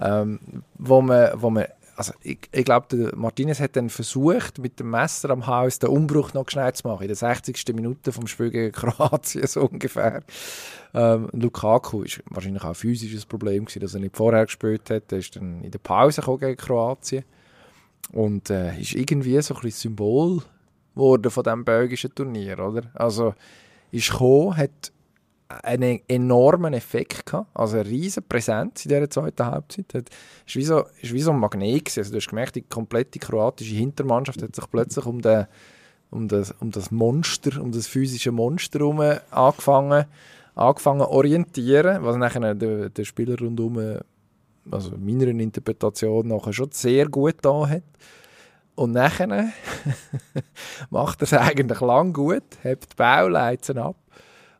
Ähm, wo man, wo man also ich, ich glaube, Martinez hat dann versucht, mit dem Messer am Haus den Umbruch noch schnell zu machen, in der 60. Minute vom Spiel gegen Kroatien, [LAUGHS] so ungefähr. Ähm, Lukaku ist wahrscheinlich auch ein physisches Problem gewesen, dass er nicht vorher gespielt hat. Er ist dann in der Pause gegen Kroatien und äh, ist irgendwie so ein bisschen Symbol geworden von diesem belgischen Turnier, oder? Also ist gekommen, hat einen enormen Effekt gehabt, also eine riesige Präsenz in dieser zweiten Halbzeit. Es ist wie so, ist wie so ein Magnet. Also du hast gemerkt, die komplette kroatische Hintermannschaft hat sich plötzlich um, den, um, das, um das Monster, um das physische Monster herum angefangen, angefangen orientieren, was nachher der, der Spieler rundherum, also meiner Interpretation nachher schon sehr gut da hat. Und nachher [LAUGHS] macht er es eigentlich lang gut, hebt die Bauleizen ab.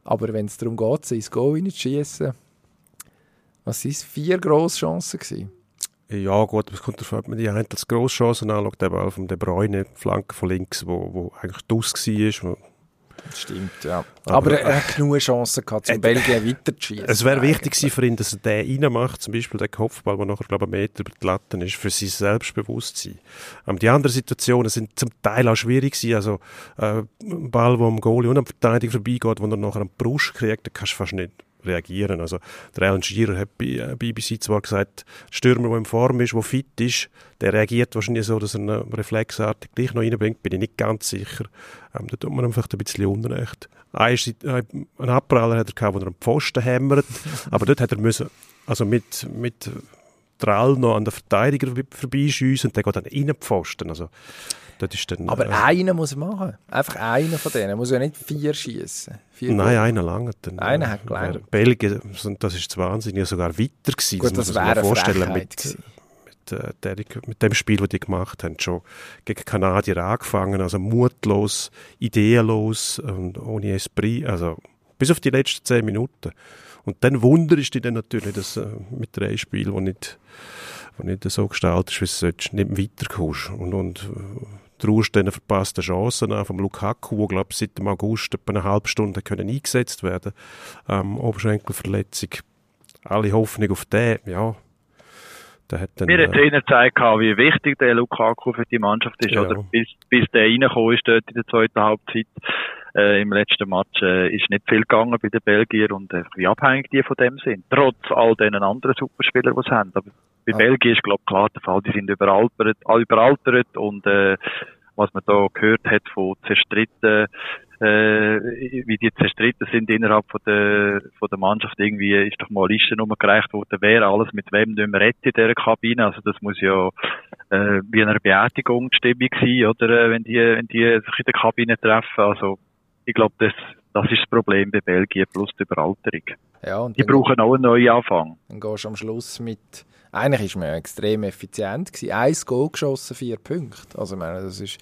Aber wenn es darum geht, sie ins Goal reinzuschiessen, was waren es? Vier Grosschancen gewesen? Ja, gut, es kommt darauf an, man die eine als Grosschancen anschaut, der Ball von De Bruyne, Flanke von links, wo, wo eigentlich dus war. Stimmt, ja. Aber, Aber er hat genug Chancen gehabt, um äh, Belgien weiterzuschießen. Es wäre wichtig gewesen für ihn, dass er den reinmacht, zum Beispiel den Kopfball, der nachher, glaube ich, einen Meter über die Latte ist, für sein Selbstbewusstsein. Ähm, die anderen Situationen sind zum Teil auch schwierig gewesen. Also, äh, ein Ball, der am Goalie und am Verteidiger vorbeigeht, wo er nachher an die Brust kriegt, den kannst du fast nicht reagieren. Also der Alan Shearer hat bei äh, BBC zwar gesagt, Stürmer, der in Form ist, der fit ist, der reagiert wahrscheinlich so, dass er ihn reflexartig gleich noch reinbringt, bin ich nicht ganz sicher. Ähm, da tut man einfach ein bisschen Unrecht. Ein, äh, ein Abpraller hat er gehabt, wo er am Pfosten hämmert, [LAUGHS] aber dort hat er müssen, also mit, mit Trall noch an den Verteidiger vorbeischiessen und der geht dann in den Pfosten. Also, dann, aber äh, einen muss er machen. Einfach einen von denen. Muss ja nicht vier schießen. Nein, einer lange. Dann, einer hat gelangt. Belgien, das ist Wahnsinn, ja sogar weiter gewesen. Gut, das, das wäre vorstellen mit, mit, äh, der, mit dem Spiel, das die gemacht haben, schon gegen Kanadier angefangen, also mutlos, ideenlos und ohne Esprit, also bis auf die letzten zehn Minuten. Und dann wunderst du dich dann natürlich, dass äh, mit drei Spielen, die nicht, wo nicht so gestaltet ist, wie es sollst, nicht weiterkommst. Und, und äh, traust dann verpasste Chancen an vom Lukaku, wo glaube seit dem August etwa eine halbe Stunde können eingesetzt werden ähm, Oberschenkelverletzung. Alle Hoffnung auf den, ja. Der hat dann, Mir hat äh, gezeigt, wie wichtig der Lukaku für die Mannschaft ist, ja. oder bis, bis der reingekommen ist dort in der zweiten Halbzeit. Äh, Im letzten Match äh, ist nicht viel gegangen bei den Belgiern und äh, wie abhängig die von dem sind. Trotz all den anderen Superspielern, die sie haben. Aber bei ja. Belgien ist, glaube klar der Fall, die sind überaltert, überaltert und äh, was man da gehört hat von zerstritten, äh, wie die zerstritten sind innerhalb von der, von der Mannschaft, irgendwie ist doch mal eine Liste gereicht worden, wer alles mit wem nicht mehr rettet in dieser Kabine. Also das muss ja äh, wie eine Beerdigung Stimmung sein, oder, äh, wenn die, wenn die sich in der Kabine treffen. Also ich glaube, das, das ist das Problem bei Belgien plus die Überalterung. Ja, und die brauchen auch einen neuen Anfang. Dann gehst du am Schluss mit eigentlich war man extrem effizient. Gewesen. Eins Goal geschossen, vier Punkte. Also, ich meine, das ist,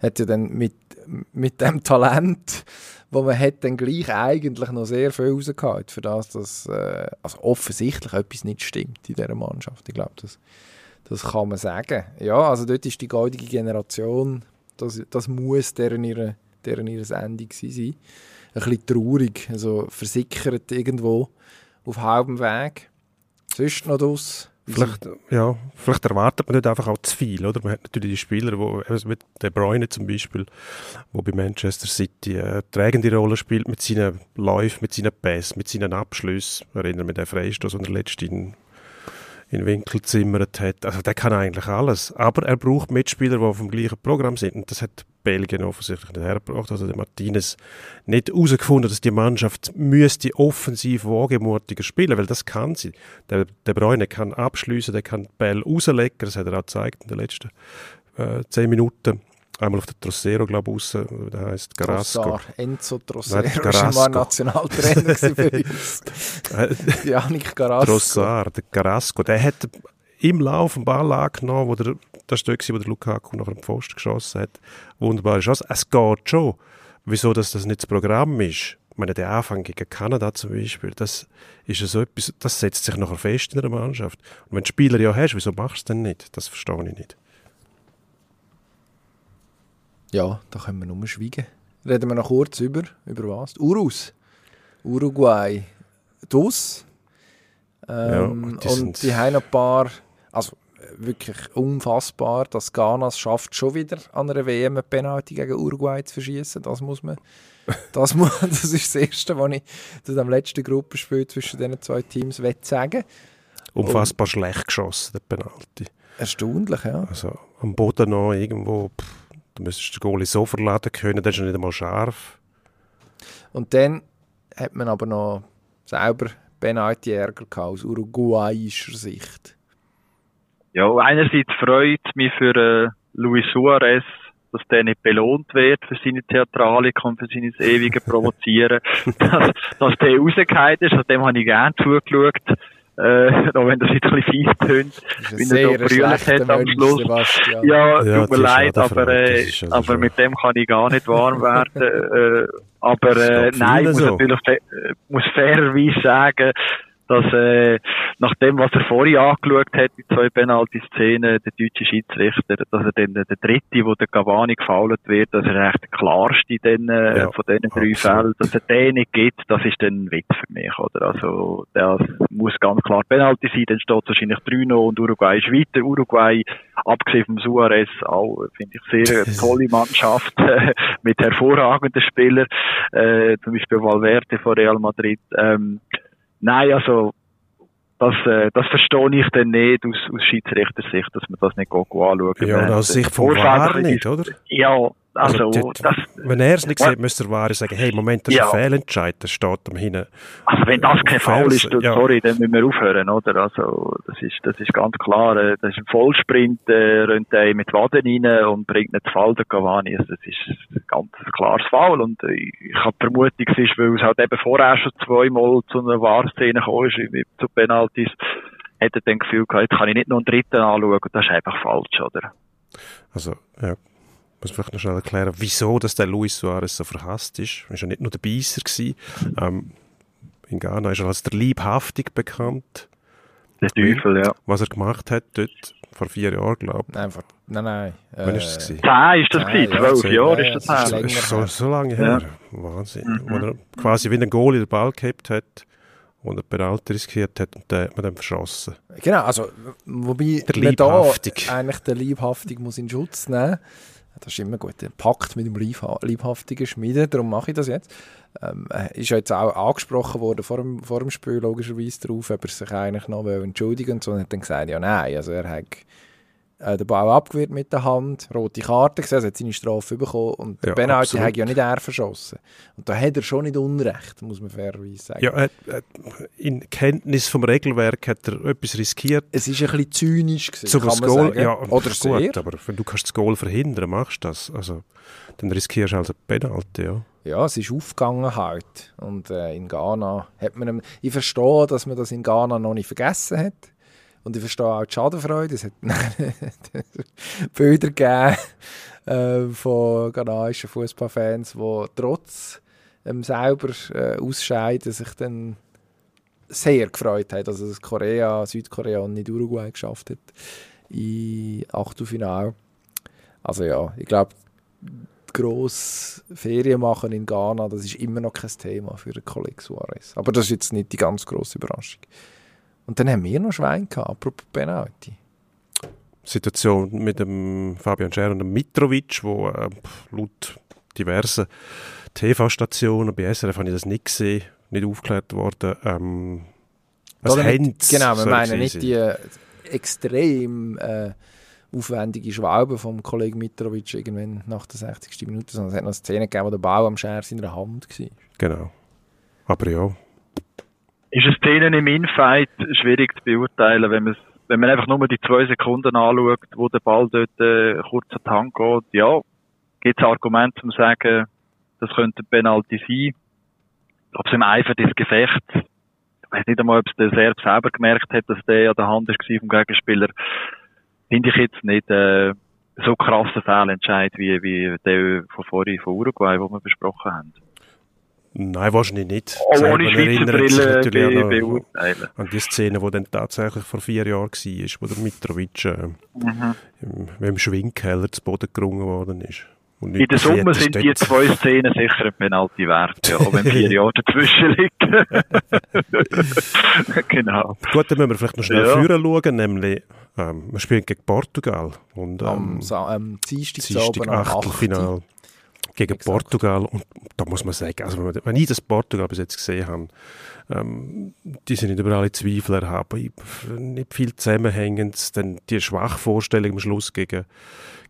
hat ja dann mit, mit dem Talent, wo man hat, dann gleich eigentlich noch sehr viel rausgehauen, für das, dass äh, also offensichtlich etwas nicht stimmt in dieser Mannschaft. Ich glaube, das, das kann man sagen. Ja, also dort ist die goldige Generation, das, das muss deren ihre, deren ihre Ende sein. Ein bisschen traurig, also versickert irgendwo auf halbem Weg. Sonst noch das Vielleicht, ja, vielleicht erwartet man nicht einfach auch zu viel, oder? Man hat natürlich die Spieler, wo, also mit De Bruyne zum Beispiel, wo bei Manchester City eine tragende Rolle spielt mit seinen Läufen, mit seinen Pässen, mit seinen Abschlüssen. Erinnere mich an den Freistoß, den er letztens in, in Winkel zimmert hat. Also der kann eigentlich alles. Aber er braucht Mitspieler, die auf dem gleichen Programm sind. Und das hat Belgien offensichtlich nicht hergebracht. Also der Martinez nicht herausgefunden, dass die Mannschaft müsste offensiv wagemutiger spielen, weil das kann sie. Der, der Bräune kann abschließen, der kann Ball rauslegen, das hat er auch gezeigt in den letzten äh, zehn Minuten. Einmal auf der Trossero, glaube ich, raus, der heißt Carrasco. Trossar, Enzo Trossero Nein, Carrasco. war Nationaltrainer für [LAUGHS] uns. Janik Carrasco. Trossar, der Carrasco, der hat im Lauf einen Ball angenommen, wo der das war wo der Lukaku nach dem Pfosten geschossen hat. Wunderbare Chance. Es geht schon. Wieso dass das nicht das Programm ist? Ich meine, der Anfang gegen Kanada zum Beispiel, das ist so etwas, das setzt sich nachher fest in einer Mannschaft. Und wenn du Spieler ja hast, wieso machst du es denn nicht? Das verstehe ich nicht. Ja, da können wir nur schweigen. Reden wir noch kurz über, über was? Urus. Uruguay. DUS. Ähm, ja, die und die haben ein paar, also wirklich unfassbar, dass Ghana es schafft, schon wieder an einer WM eine Penalty gegen Uruguay zu verschießen. Das muss man, [LAUGHS] das, muss, [LAUGHS] das ist das Erste, was ich zu dem letzten Gruppenspiel zwischen diesen zwei Teams sagen Unfassbar Und, schlecht geschossen, der Penalty. Erstaunlich, ja. Also am Boden noch irgendwo, pff, du müsstest den Goalie so verladen können, der ist nicht einmal scharf. Und dann hat man aber noch selber Penalty Ärger gehabt, aus uruguayischer Sicht? Ja, einerseits freut es mich für äh, Luis Suarez, dass der nicht belohnt wird für seine Theatralik und für seine ewige Provozieren, [LAUGHS] dass, dass der rausgefallen ist, an dem habe ich gerne zugeschaut. Äh, [LAUGHS] noch wenn das jetzt ein bisschen fies tönt, ist er sehr brüllt hat am Schluss. Sebastian. Ja, Ja, tut mir leid, aber, äh, aber mit dem kann ich gar nicht warm werden. äh, aber äh, nein, ich muss so. natürlich fa äh, muss fairerweise sagen, dass äh, nach dem, was er vorhin angeschaut hat, die zwei Penalty-Szenen, der deutsche Schiedsrichter, dass er dann der dritte, wo der Cavani gefault wird, dass er eigentlich der klarste dann, äh, Ja, von diesen drei. Fällen, dass er den nicht gibt, das ist dann ein Witz für mich, oder? Also, das muss ganz klar Penalty sein, dann steht wahrscheinlich 3 und Uruguay ist weiter. Uruguay, abgesehen vom Suarez, auch, finde ich, sehr eine tolle Mannschaft, [LAUGHS] äh, mit hervorragenden Spielern, äh, zum Beispiel Valverde von Real Madrid, ähm, Nein, also das, äh, das verstehe ich dann nicht aus, aus Schiedsrichtersicht, dass man das nicht go anschaut. Ja, aus Sicht vom War nicht, oder? Ja, also, Also, das, Wenn er es nicht sieht, müsste der War sagen, hey, Moment, das ist Ja. ein Fehlentscheid, das steht am hinten. also wenn das kein Foul ist, Ja. sorry, dann müssen wir aufhören, oder? Also das ist, das ist ganz klar. äh, Das ist ein Vollsprint, äh, rennt er mit Waden rein und bringt nicht zu Fall, der Cavani. Also, das ist ein ganz klares Foul und äh, ich habe die Vermutung, es ist, weil es halt eben vorher schon zweimal zu einer Wahrszene gekommen ist, zu Penalties, hat er dann das Gefühl gehabt, jetzt kann ich nicht noch einen dritten anschauen, das ist einfach falsch, oder? Also, ja, muss vielleicht noch schnell erklären, wieso dass der Luis Suarez so verhasst ist. Er war ja nicht nur der. Gewesen. Ähm, in Ghana ist er als der Liebhaftig bekannt. Der Teufel, ja. Was er gemacht hat dort, vor vier Jahren, glaube Nein, vor- nein, nein. ich. Wann äh, ist es? gewesen? Zehn ist das Zehn, gewesen, ja, zwölf zehn. Jahre Ja, ist das ja, her. das ist Das ist so, so lange her. Wahnsinn. Wo er quasi wie ein Goalie den Ball gehabt hat und er Penalty riskiert hat und den hat man dann verschossen. Genau, also wobei Der man da Liebhaftig. eigentlich der Liebhaftig muss in Schutz nehmen. Das ist immer gut. Der Pakt mit dem Liebha Liebhaftigen schmieden, darum mache ich das jetzt. Ähm, er ist jetzt auch angesprochen worden vor dem, vor dem Spiel logischerweise darauf, ob er sich eigentlich noch entschuldigen und so. Und er hat dann gesagt, ja nein, also er hat äh, den Ball abgewehrt mit der Hand, rote Karte gesehen, also hat seine Strafe bekommen und Ja, absolut. hat ja nicht er verschossen. Und da hat er schon nicht Unrecht, muss man fairerweise sagen. Ja, er, er, in Kenntnis vom Regelwerk hat er etwas riskiert. Es ist ein bisschen zynisch gewesen, Zum kann man Goal, sagen. ja, Oder gut, sehr. aber wenn du kannst das Goal verhindern, machst du das. Also, dann riskierst du also Penalty, ja. Ja, es ist aufgegangen halt. Und äh, in Ghana hat man... Ich verstehe, dass man das in Ghana noch nicht vergessen hat. Und ich verstehe auch die Schadenfreude. Es hat [LAUGHS] Bilder gegeben äh, von ghanaischen Fußballfans, die trotz ähm, selber äh, Ausscheiden sich dann sehr gefreut haben, dass es Korea, Südkorea und nicht Uruguay geschafft hat im Achtelfinale. Also ja, ich glaube, gross Ferien machen in Ghana, das ist immer noch kein Thema für den Kollegen Suarez. Aber das ist jetzt nicht die ganz grosse Überraschung. Und dann haben wir noch Schwein gehabt, apropos Penalty. Situation mit dem Fabian Scher und dem Mitrovic, wo äh, laut diversen TV-Stationen, bei SRF habe ich das nicht gesehen, nicht aufgeklärt worden. Ähm, was nicht- genau, wir meinen nicht sein. die äh, extrem äh, aufwendige Schwalbe vom Kollegen Mitrovic irgendwann nach der 60. Minute, sondern es hat noch eine Szene gegeben, wo der Ball am Scher in der Hand war. Genau. Aber ja, ist es denen im Infight schwierig zu beurteilen, wenn man wenn man einfach nur die zwei Sekunden anschaut, wo der Ball dort äh, kurz an die Hand geht. Ja, gibt es Argumente, um zu sagen, das könnte ein Penalty sein. Ob es im Eifer des Gefechts, ich weiß nicht einmal, ob es der Serb selber gemerkt hat, dass der an der Hand war vom Gegenspieler, finde ich jetzt nicht äh, so krassen Fehlentscheid wie, wie der von vorhin von Uruguay, den wir besprochen haben. Nein, wahrscheinlich nicht. Auch Selber ohne erinnert sich Schweizer natürlich Brille beurteilen. an die Szene, die dann tatsächlich vor vier Jahren war, wo der Mitrovic äh, Mhm. im, im Schwingkeller zu Boden gerungen worden ist. Und In der Summe sind die zwei [LAUGHS] Szenen sicher ein Penalty wert, ja, auch wenn vier [LAUGHS] Jahre dazwischen liegen. [LAUGHS] genau. Gut, dann müssen wir vielleicht noch schnell Ja. führen schauen, nämlich ähm, wir spielen gegen Portugal und Am, ähm, am Dienstag, Dienstag am 8. Achtelfinal gegen Exakt. Portugal und da muss man sagen, also wenn, man, wenn ich das Portugal bis jetzt gesehen habe, ähm, die sind nicht über alle Zweifel erhaben, Ich- nicht viel zusammenhängend, dann die Schwachvorstellung am Schluss gegen,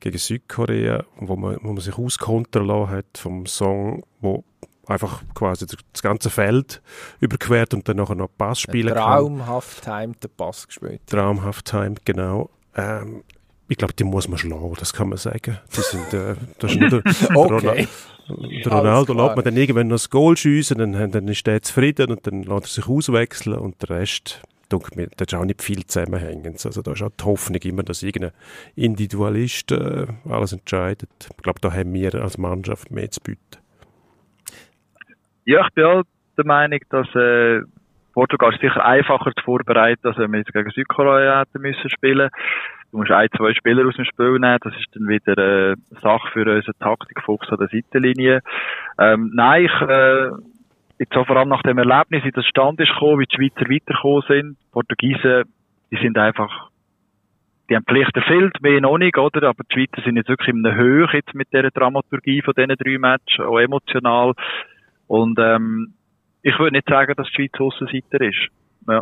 gegen Südkorea, wo man, wo man sich auskontern lassen hat vom Song, wo einfach quasi das ganze Feld überquert und dann nachher noch Pass spielen kann. Traumhaft timed den Pass gespielt. Traumhaft timed, genau. Ähm, ich glaube, die muss man schlagen, das kann man sagen. Die sind, äh, das ist nur [LAUGHS] der, Okay. Ronaldo- der Ronaldo lässt man dann irgendwann noch das Goal schiessen, dann, dann ist der zufrieden und dann lässt er sich auswechseln und der Rest, denke da ist auch nicht viel zusammenhängend. Also da ist auch die Hoffnung immer, dass irgendein Individualist äh, alles entscheidet. Ich glaube, da haben wir als Mannschaft mehr zu bieten. Ja, ich bin auch der Meinung, dass äh, Portugal sicher einfacher zu vorbereiten, als wenn wir jetzt gegen Südkorea hätten müssen spielen. Du musst ein, zwei Spieler aus dem Spiel nehmen, das ist dann wieder äh, Sache für unseren Taktikfuchs an der Seitenlinie. Ähm, nein, ich, äh, jetzt auch vor allem nach dem Erlebnis, wie das Stand ist gekommen, wie die Schweizer weitergekommen sind. Die Portugiesen, die sind einfach, die haben Pflicht erfüllt, mehr noch nicht, oder? Aber die Schweizer sind jetzt wirklich in einer Höhe jetzt mit dieser Dramaturgie von diesen drei Matches, auch emotional. Und ähm, ich würde nicht sagen, dass die Schweiz Aussenseiter ist. Ja.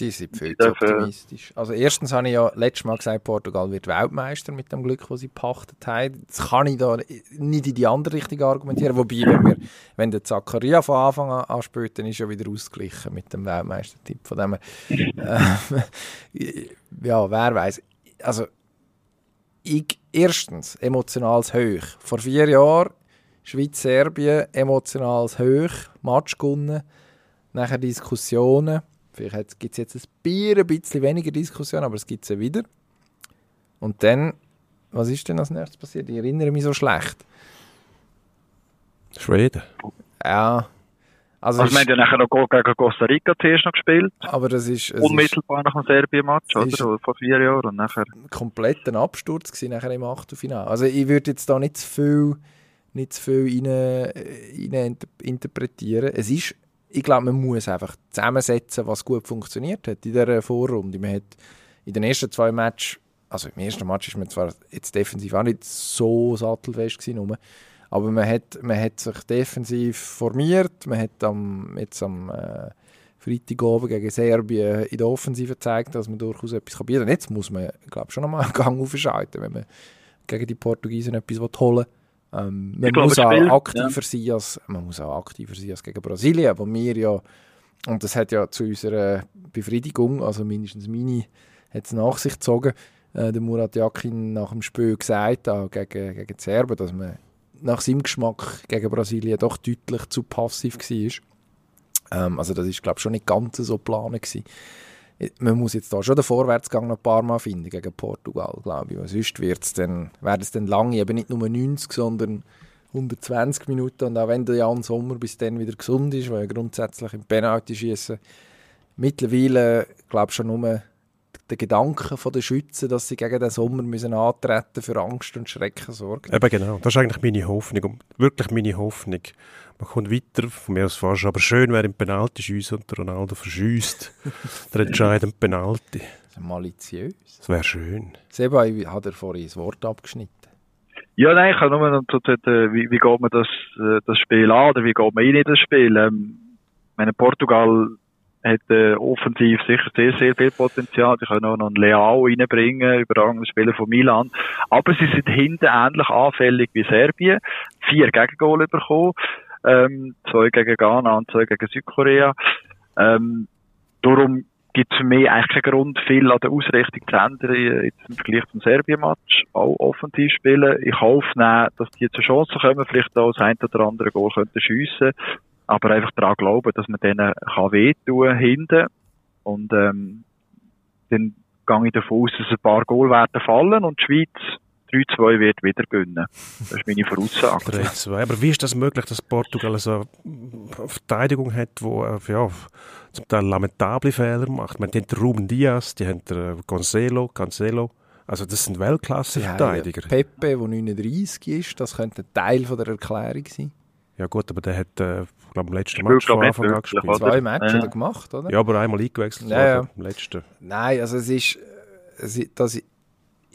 Die sind viel zu optimistisch. Also erstens habe ich ja letztes Mal gesagt, Portugal wird Weltmeister mit dem Glück, das sie gepachtet haben. Das kann ich da nicht in die andere Richtung argumentieren. Wobei, wenn, wir, wenn der Zakaria von Anfang an anspielt, dann ist er wieder ausgeglichen mit dem Weltmeistertipp. Von dem her, äh, [LAUGHS] ja, wer weiß. Also, ich, erstens, emotionales Hoch. Vor vier Jahren Schweiz-Serbien, emotionales Hoch, Match gewonnen, nachher Diskussionen. Vielleicht gibt es jetzt ein Bier, ein bisschen weniger Diskussionen, aber es gibt sie wieder. Und dann, was ist denn als nächstes passiert? Ich erinnere mich so schlecht. Schweden. Ja, also, Also, ist, wir haben ja nachher noch gegen Costa Rica zuerst noch gespielt. aber das ist, es ist Unmittelbar nach dem Serbien-Match, es oder? Vor vier Jahren. Und nachher, ein kompletter Absturz gewesen, nachher im Achtelfinale. Also ich würde jetzt da nicht zu viel, nicht zu viel rein, äh, rein inter interpretieren. Es ist, ich glaube, man muss einfach zusammensetzen, was gut funktioniert hat in dieser Vorrunde. Man hat in den ersten zwei Matches, also im ersten Match ist man zwar jetzt defensiv auch nicht so sattelfest gewesen, aber man hat, man hat sich defensiv formiert, man hat am, jetzt am äh, Freitagabend gegen Serbien in der Offensive gezeigt, dass man durchaus etwas kann bieten kann. Jetzt muss man, glaube schon nochmal einen Gang aufschalten, wenn man gegen die Portugiesen etwas holen will. Ähm, man glaube, muss auch Spiel, aktiver sein als man muss auch aktiver sein als gegen Brasilien, wo wir ja und das hat ja zu unserer Befriedigung, also mindestens meine, hat es nach sich gezogen, äh, der Murat Yakin nach dem Spiel gesagt, auch gegen, gegen die Serben, dass man nach seinem Geschmack gegen Brasilien doch deutlich zu passiv war. Ähm, also das ist, glaube ich, schon nicht ganz so geplant gewesen. Man muss jetzt da schon den Vorwärtsgang noch ein paar Mal finden gegen Portugal, glaube ich. Sonst wird's dann, werden es dann lange, eben nicht nur 90, sondern 120 Minuten. Und auch wenn der Jan Sommer bis dann wieder gesund ist, weil er grundsätzlich im Penalty schießen mittlerweile, glaube ich, schon nur der Gedanke den Schützen, dass sie gegen den Sommer müssen antreten für Angst und Schrecken sorgen. Eben genau, das ist eigentlich meine Hoffnung, wirklich meine Hoffnung. Man kommt weiter, von mir aus fast, aber schön wäre im Penalty schiessen und der Ronaldo verschießt [LAUGHS] der entscheidende Penalty. Das ist maliziös. Das wäre schön. Seba, ich- hat er vorhin das Wort abgeschnitten. Ja, nein, ich habe nur noch zu, zu, wie, wie geht man das, äh, das Spiel an oder wie geht man rein in das Spiel? Ähm, meine, Portugal hat äh, offensiv sicher sehr, sehr viel Potenzial. Die können auch noch einen Leao reinbringen, überragende Spieler von Milan. Aber sie sind hinten ähnlich anfällig wie Serbien. Vier Gegengole bekommen, ähm, zwei gegen Ghana und zwei gegen Südkorea. Ähm, darum gibt es für mich eigentlich keinen Grund, viel an der Ausrichtung zu ändern, jetzt im Vergleich zum Serbien-Match. Auch offensiv spielen. Ich hoffe, nehmen, dass die zu Chancen kommen, vielleicht auch das ein oder andere Goal könnten schiessen. Aber einfach daran glauben, dass man denen kann wehtun hinten. Und, ähm, dann gehe ich davon aus, dass ein paar Goal werden fallen und die Schweiz 3-2 wird wieder gewinnen. Das ist meine Voraussage. 3-2. Aber wie ist das möglich, dass Portugal so eine Verteidigung hat, die ja, zum Teil lamentable Fehler macht? Man, die haben den Ruben Diaz, die haben den Cancelo, Cancelo. Also das sind Ja, Weltklasse-Verteidiger. Pepe, der 39 ist, das könnte ein Teil von der Erklärung sein. Ja gut, aber der hat, äh, glaube, im letzten Match von Anfang an gespielt. oder? Zwei Matches Ja. hat er gemacht, oder? Ja, aber einmal eingewechselt Ja, ja. im letzten. Nein, also es ist, es ist das,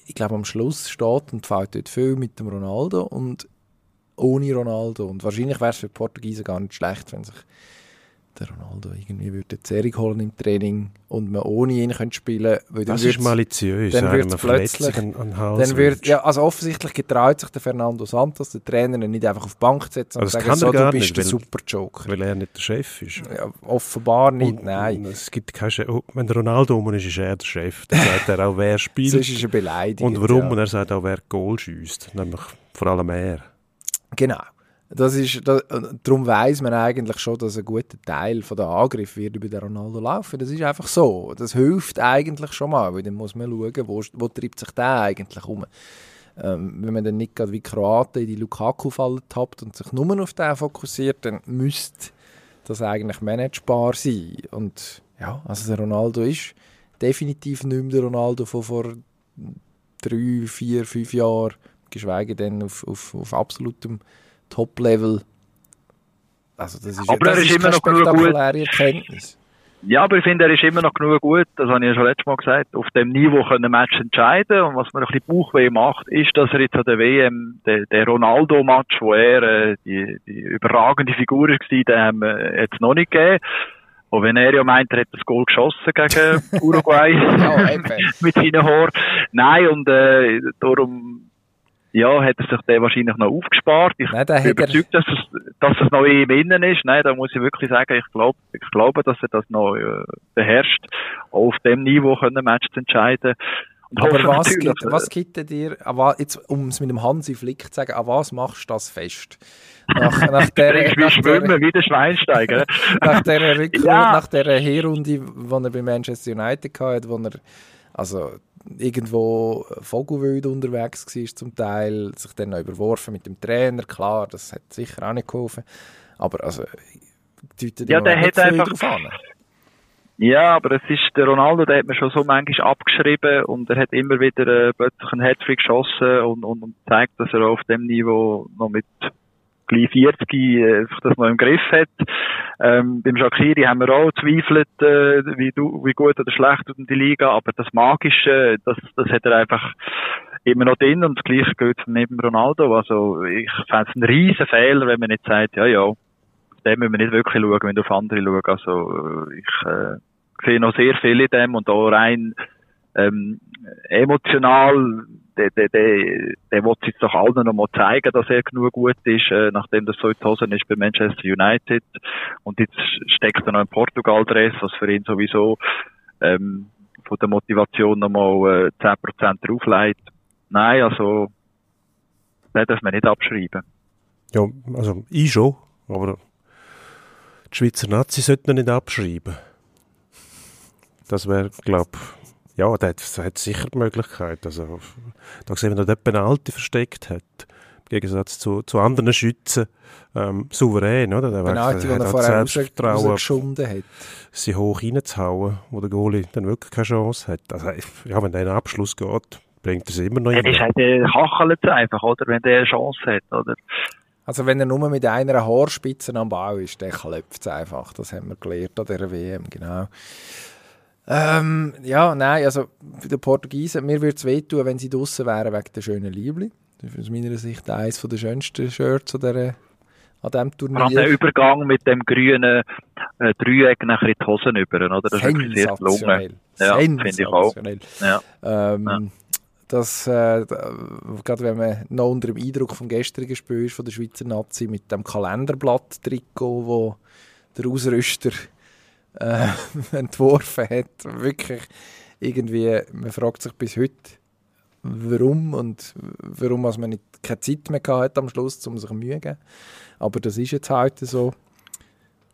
ich glaube am Schluss steht und fällt dort viel mit dem Ronaldo und ohne Ronaldo. Und wahrscheinlich wäre es für die Portugiesen gar nicht schlecht, wenn sich der Ronaldo irgendwie würde die Serie holen im Training und man ohne ihn könnte spielen könnte. Das ist maliziös, dann eine Verletzung plötzlich- an, an Dann wird, ja, also offensichtlich getraut sich der Fernando Santos, der Trainer, nicht einfach auf die Bank zu setzen und Also das sagen, so, du bist nicht, der weil- super Joker. Weil er nicht der Chef ist. Ja, offenbar nicht, Und- nein. und Es gibt keinen Chef. Oh, Wenn der Ronaldo um ist, ist er der Chef. Dann sagt er auch, wer spielt [LAUGHS] Sonst ist er beleidigt. und warum. Ja. Und er sagt auch, wer Goal schießt. Nämlich vor allem er. Genau. Das ist, das, darum weiß man eigentlich schon, dass ein guter Teil von der Angriff wird über den Ronaldo laufen. Das ist einfach so. Das hilft eigentlich schon mal, weil dann muss man schauen, wo, wo treibt sich der eigentlich um. Ähm, wenn man dann nicht gerade wie Kroaten in die Lukaku-Falle tappt und sich nur auf den fokussiert, dann müsste das eigentlich managebar sein. Und ja, also der Ronaldo ist definitiv nicht mehr der Ronaldo von vor drei, vier, fünf Jahren, geschweige denn auf, auf, auf absolutem Top-Level. Also das ist, Aber das er ist immer noch gut. spektakuläre Erkenntnis. Ja, aber ich finde, er ist immer noch genug gut, das habe ich ja schon letztes Mal gesagt, auf dem Niveau können Match entscheiden und was mir ein bisschen Bauchweh macht, ist, dass er jetzt an der WM, der, der Ronaldo-Match, wo er äh, die, die überragende Figur war, den haben wir jetzt noch nicht gegeben. Und wenn er ja meint, er hat das Goal geschossen gegen [LAUGHS] Uruguay Ja, [LAUGHS] mit seinen Haaren. Nein, und äh, darum ja, hat er sich den wahrscheinlich noch aufgespart. Ich Nein, bin er- überzeugt, dass es, dass es noch in ihm innen ist. Nein, da muss ich wirklich sagen, ich glaube, ich glaube, dass er das noch äh, beherrscht, auch auf dem Niveau können Match zu entscheiden. Und Aber was gibt, was gibt denn dir, jetzt, um es mit dem Hansi Flick zu sagen, an was machst du das fest? Nach, [LAUGHS] nach der, nach schwimmen, wie der Schweinsteiger. [LAUGHS] nach der Rückrunde, Ja. nach der Herrunde, die er bei Manchester United hatte, wo er also irgendwo vogelwild unterwegs war zum Teil, sich dann noch überworfen mit dem Trainer, klar, das hat sicher auch nicht geholfen, aber also deutet Ja, der hat einfach- drauf an. Ja, aber es ist, der Ronaldo, der hat mir schon so manchmal abgeschrieben und er hat immer wieder äh, plötzlich einen Hattrick geschossen und, und, und zeigt, dass er auf dem Niveau noch mit gleich 40 äh, sich das noch im Griff hat. Ähm, beim Shakiri haben wir auch zweifelt, äh, wie, du, wie gut oder schlecht tut die Liga, aber das Magische, das, das hat er einfach immer noch drin und das Gleiche gilt neben Ronaldo. Also ich fände es ein riesen Fehler, wenn man nicht sagt, ja, ja, dem müssen wir nicht wirklich schauen, wenn wir auf andere schauen. Also äh, ich äh, sehe noch sehr viel in dem und auch rein ähm, emotional, der, der, der, der will jetzt doch allen noch mal zeigen, dass er genug gut ist, äh, nachdem das so in Hosen ist bei Manchester United. Und jetzt steckt er noch in Portugal-Dress, was für ihn sowieso ähm, von der Motivation nochmal äh, 10% drauflegt. Nein, also, den darf man nicht abschreiben. Ja, also ich schon, aber die Schweizer Nazi sollten nicht abschreiben. Das wäre, glaube ja, der hat, der hat sicher die Möglichkeit. Also, da sehen wir, dass er den Penalty versteckt hat. Im Gegensatz zu, zu anderen Schützen ähm, souverän, oder? Der Penalty, der er hat vorher rausgeschunden hat. sie hoch reinzuhauen, wo der Goalie dann wirklich keine Chance hat. Also, ja, wenn der in den Abschluss geht, bringt er es immer noch Ja, ist halt, der kachelt es einfach, oder? Wenn der eine Chance hat, oder? Also wenn er nur mit einer Haarspitze am Bau ist, dann klopft es einfach. Das haben wir gelernt an dieser WM, genau. Ähm, ja, nein, also für die Portugiesen, mir würde es wehtun, wenn sie draußen wären wegen der schönen Liebli. Das ist aus meiner Sicht eines der schönsten Shirts an, dieser, an diesem Vor allem der Turnier. Übergang mit dem grünen äh, Dreieck nachher in die Hosen über, oder? Das ist sehr gelungen. Ja, finde ich auch. Ja. Ähm, Ja. Das, äh, gerade wenn man noch unter dem Eindruck vom gestrigen Spiel ist von der Schweizer Nazi mit dem Kalenderblatt-Trikot, wo der Ausrüster [LAUGHS] äh, entworfen hat, wirklich irgendwie, man fragt sich bis heute, warum und warum also man nicht keine Zeit mehr gehabt hat am Schluss, um sich zu geben. Aber das ist jetzt heute so.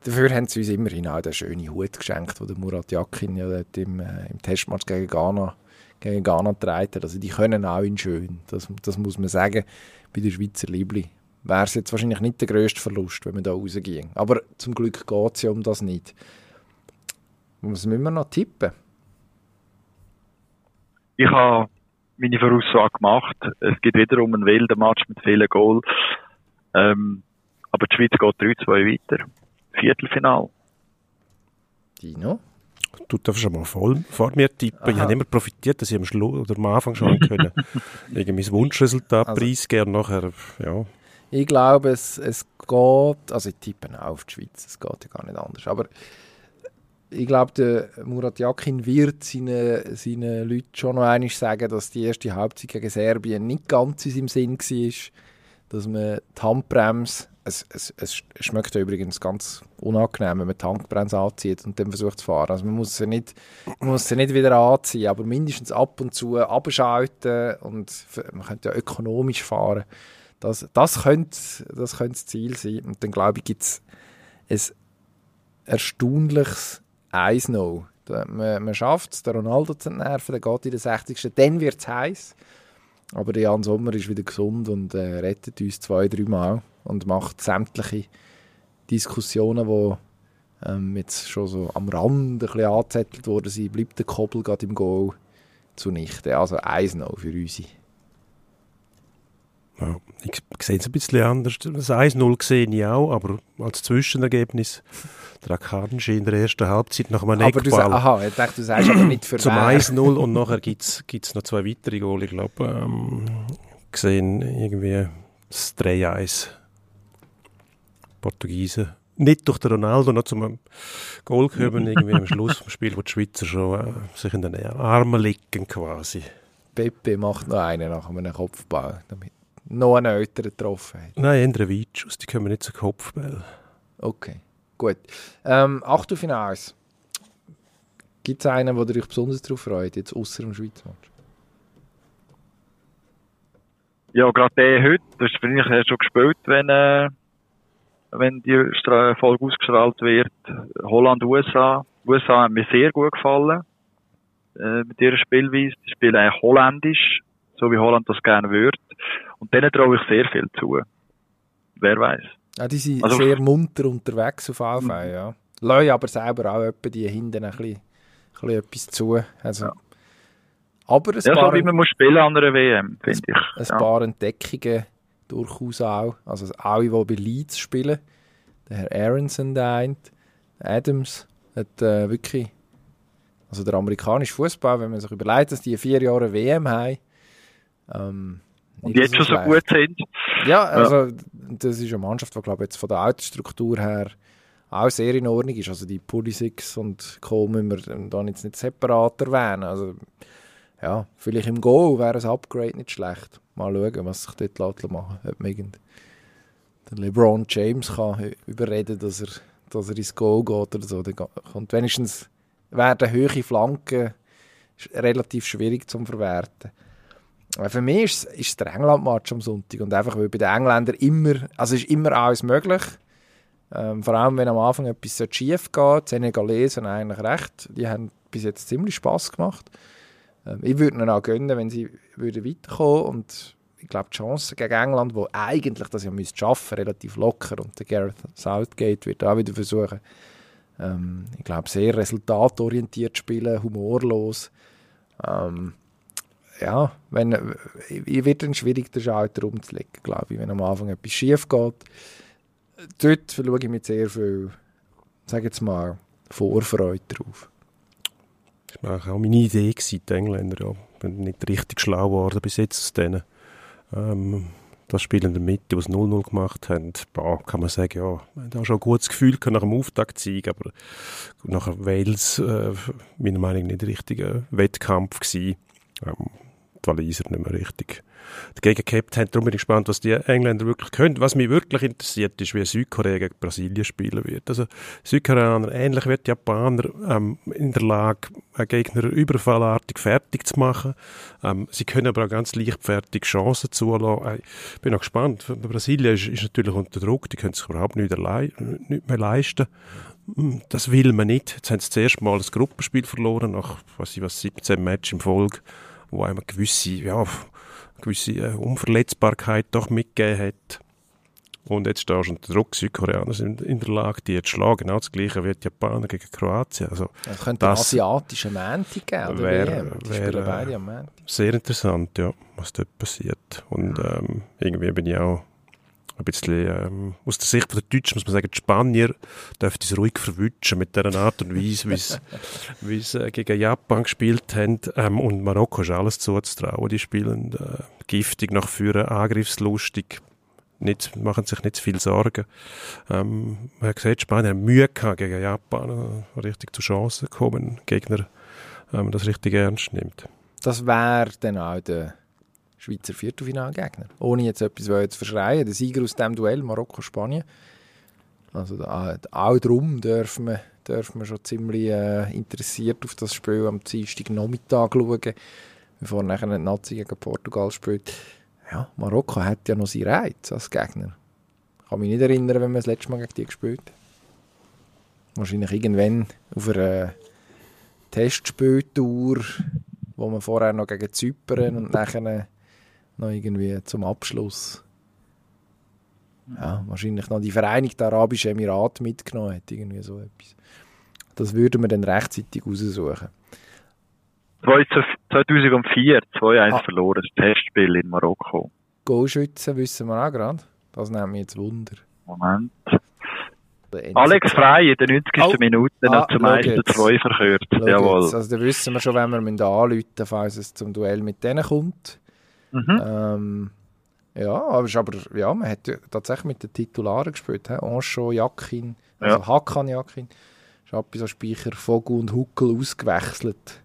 Dafür haben sie uns immerhin auch den schönen Hut geschenkt, den der Murat Yakin ja im, äh, im Testmatch gegen Ghana, gegen Ghana getragen hat. Also die können auch in schön. Das, das muss man sagen. Bei den Schweizer Liebli wäre es jetzt wahrscheinlich nicht der grösste Verlust, wenn man da rausging. Aber zum Glück geht es ja um das nicht. Was müssen wir noch tippen? Ich habe meine Voraussage gemacht. Es geht wiederum einen wilden Match mit vielen Goal. Ähm, aber die Schweiz geht 3-2 weiter. Viertelfinal. Dino? Du darfst schon mal voll vor mir tippen. Ich Aha. habe immer profitiert, dass ich am Schluss oder am Anfang schon können, [LAUGHS] irgendwie mein Wunschresultat Also- preisgeben nachher, ja. Ich glaube, es, es geht, also ich tippe auch auf die Schweiz, es geht ja gar nicht anders, aber ich glaube, der Murat Yakin wird seinen, seinen Leuten schon noch einmal sagen, dass die erste Halbzeit gegen Serbien nicht ganz in seinem Sinn war, dass man die Handbremse, es, es, es schmeckt übrigens ganz unangenehm, wenn man die Handbremse anzieht und dann versucht zu fahren. Also man muss sie nicht, muss sie nicht wieder anziehen, aber mindestens ab und zu abschalten und man könnte ja ökonomisch fahren. Das, das, könnte, das könnte das Ziel sein. Und dann glaube ich, gibt es ein erstaunliches 1-0. Man, man schafft es, den Ronaldo zu nerven, dann geht in der 60. Dann wird es heiß. Aber der Jan Sommer ist wieder gesund und äh, rettet uns zwei, drei Mal und macht sämtliche Diskussionen, die ähm, jetzt schon so am Rand ein bisschen angezettelt worden sind, bleibt der Koppel gerade im Goal zunichte. Also 1-0 für uns. Ja, ich sehe es ein bisschen anders. Das 1-0 sehe ich auch, aber als Zwischenergebnis [LAUGHS] der Akadensch in der ersten Halbzeit nach einem aber du, Aha, ich dachte, du sagst aber nicht für [CLEARS THROAT] Zum 1-0 und nachher gibt es noch zwei weitere Goal. Ich glaube, ähm, gesehen irgendwie das 3-1 Portugiesen. Nicht durch den Ronaldo noch zum Goal gekommen, irgendwie am Schluss des Spiels, wo die Schweizer schon äh, sich in den Armen liegen quasi. Pepe macht noch einen nach einem Kopfball, damit noch einen älteren getroffen hat. Nein, Endrevicius, die kommen nicht zu Kopfball. Okay. Gut. Ähm, Achtelfinals. Gibt es einen, wo ihr euch besonders darauf freut, jetzt außer dem Schweizer Match? Ja, gerade der heute, das ist eigentlich schon gespielt, wenn, äh, wenn die Folge ausgestrahlt wird. Holland, USA. USA hat mir sehr gut gefallen äh, mit ihrer Spielweise. Die spielen eigentlich holländisch, so wie Holland das gerne würde. Und denen traue ich sehr viel zu. Wer weiß. Ja, die sind also, sehr munter unterwegs auf Anfang, mhm. ja. Lassen aber selber auch etwa die hinten ein bisschen, ein bisschen etwas zu. Also, ja. Aber ein ja, paar, so wie man muss spielen an einer WM, finde ich. Ein ja. paar Entdeckungen durchaus auch. Also alle, die bei Leeds spielen. Der Herr Aronson, der eine, Adams, hat äh, wirklich... Also der amerikanische Fußball, wenn man sich überlegt, dass die vier Jahre WM haben, ähm, und jetzt schon so gut sind. Ja, also ja. das ist eine Mannschaft, die glaube ich jetzt von der Altersstruktur her auch sehr in Ordnung ist. Also die Pulisic und Co. müssen wir dann jetzt nicht separat erwähnen. Also ja, vielleicht im Goal wäre ein Upgrade nicht schlecht. Mal schauen, was sich dort machen lässt. Ob man irgend LeBron James kann überreden, dass er, dass er ins Goal geht oder so. Dann kommt wenigstens werden hohe Flanken relativ schwierig zu verwerten. Für mich ist, ist der England-Match am Sonntag und einfach, weil bei den Engländern immer, also ist immer alles möglich. Ähm, vor allem, wenn am Anfang etwas schief geht. Die Senegalesen haben eigentlich recht. Die haben bis jetzt ziemlich Spass gemacht. Ähm, ich würde ihnen auch gönnen, wenn sie würden weiterkommen und ich glaube, die Chance gegen England, wo eigentlich das ja müsste schaffen, relativ locker und der Gareth Southgate wird auch wieder versuchen, ähm, ich glaube, sehr resultatorientiert spielen, humorlos. Ähm, ja, wenn, äh, wird dann schwierig, den Schalter umzulegen, glaube ich, wenn am Anfang etwas schief geht. Dort schaue ich mit sehr viel, sage jetzt mal, Vorfreude drauf. Das war auch meine Idee, die Engländer. Ja. Ich bin nicht richtig schlau geworden bis jetzt aus denen. Ähm, das Spiel in der Mitte, das 0-0 gemacht haben, boah, kann man sagen, ja, haben auch schon ein gutes Gefühl nach dem Auftaktsieg, aber nachher Wales, äh, meiner Meinung nach, nicht ein richtiger Wettkampf gewesen. Ähm, die Waliser nicht mehr richtig dagegen gehabt haben. Darum bin ich gespannt, was die Engländer wirklich können. Was mich wirklich interessiert, ist, wie Südkorea gegen Brasilien spielen wird. Also Südkoreaner, ähnlich wie die Japaner, ähm, in der Lage, einen Gegner überfallartig fertig zu machen. Ähm, sie können aber auch ganz leichtfertig Chancen zulassen. Ich bin auch gespannt. Brasilien ist, ist natürlich unter Druck, die können sich überhaupt nicht, nicht mehr leisten. Hm, das will man nicht. Jetzt haben sie zuerst mal das Gruppenspiel verloren, nach was ich was, 17 Matches im Folge wo einem gewisse, ja, gewisse äh, Unverletzbarkeit doch mitgegeben hat. Und jetzt stehst du unter Druck. Südkoreaner sind in der Lage, die zu schlagen. Genau das Gleiche wie die Japaner gegen Kroatien. Also, es könnte das asiatische Montag geben, oder wär, wär, beide am Montag. Sehr interessant, ja, was dort passiert. Und ähm, irgendwie bin ich auch ein bisschen, ähm, aus der Sicht der Deutschen muss man sagen, die Spanier dürfen es ruhig verwutschen mit der Art und Weise, wie sie [LAUGHS] äh, gegen Japan gespielt haben. Ähm, und Marokko ist alles zuzutrauen. Die spielen äh, giftig nach vorne, angriffslustig. nicht, machen sich nicht zu viel Sorgen. Ähm, man hat gesehen, Spanien hat Mühe gehabt gegen Japan, äh, richtig zu Chancen kommen, Gegner ähm, das richtig ernst nimmt. Das wäre dann auch der Schweizer Viertelfinalgegner. Ohne jetzt etwas zu verschreien. Der Sieger aus dem Duell Marokko-Spanien. Also da, auch darum dürfen wir, dürfen wir schon ziemlich äh, interessiert auf das Spiel am Dienstag Nachmittag schauen, bevor nachher die Nazi gegen Portugal spielt. Ja, Marokko hat ja noch seinen Reiz als Gegner. Ich kann mich nicht erinnern, wenn wir das letzte Mal gegen die gespielt haben. Wahrscheinlich irgendwann auf einer Testspieltour, wo man vorher noch gegen Zypern und nachher noch irgendwie zum Abschluss ja, wahrscheinlich noch die Vereinigten Arabischen Emirate mitgenommen hat, irgendwie so etwas. Das würden wir dann rechtzeitig raussuchen. 2004, 2-1 ah. verloren, das Testspiel in Marokko. Goalschützen wissen wir auch gerade. Das nimmt mich jetzt Wunder. Moment. Alex Frey in den 90. Oh. Minute ah, zum 1 2 verkürzt. Jawohl. Jetzt. Also da wissen wir schon, wenn wir anrufen müssen, falls es zum Duell mit denen kommt. Mhm. Ähm, ja, aber, aber ja, man hat tatsächlich mit den Titularen gespielt. He? Ancho, Jakin, also ja. Hakan Jakin, Schapisa Speicher, Vogel und Huckel ausgewechselt.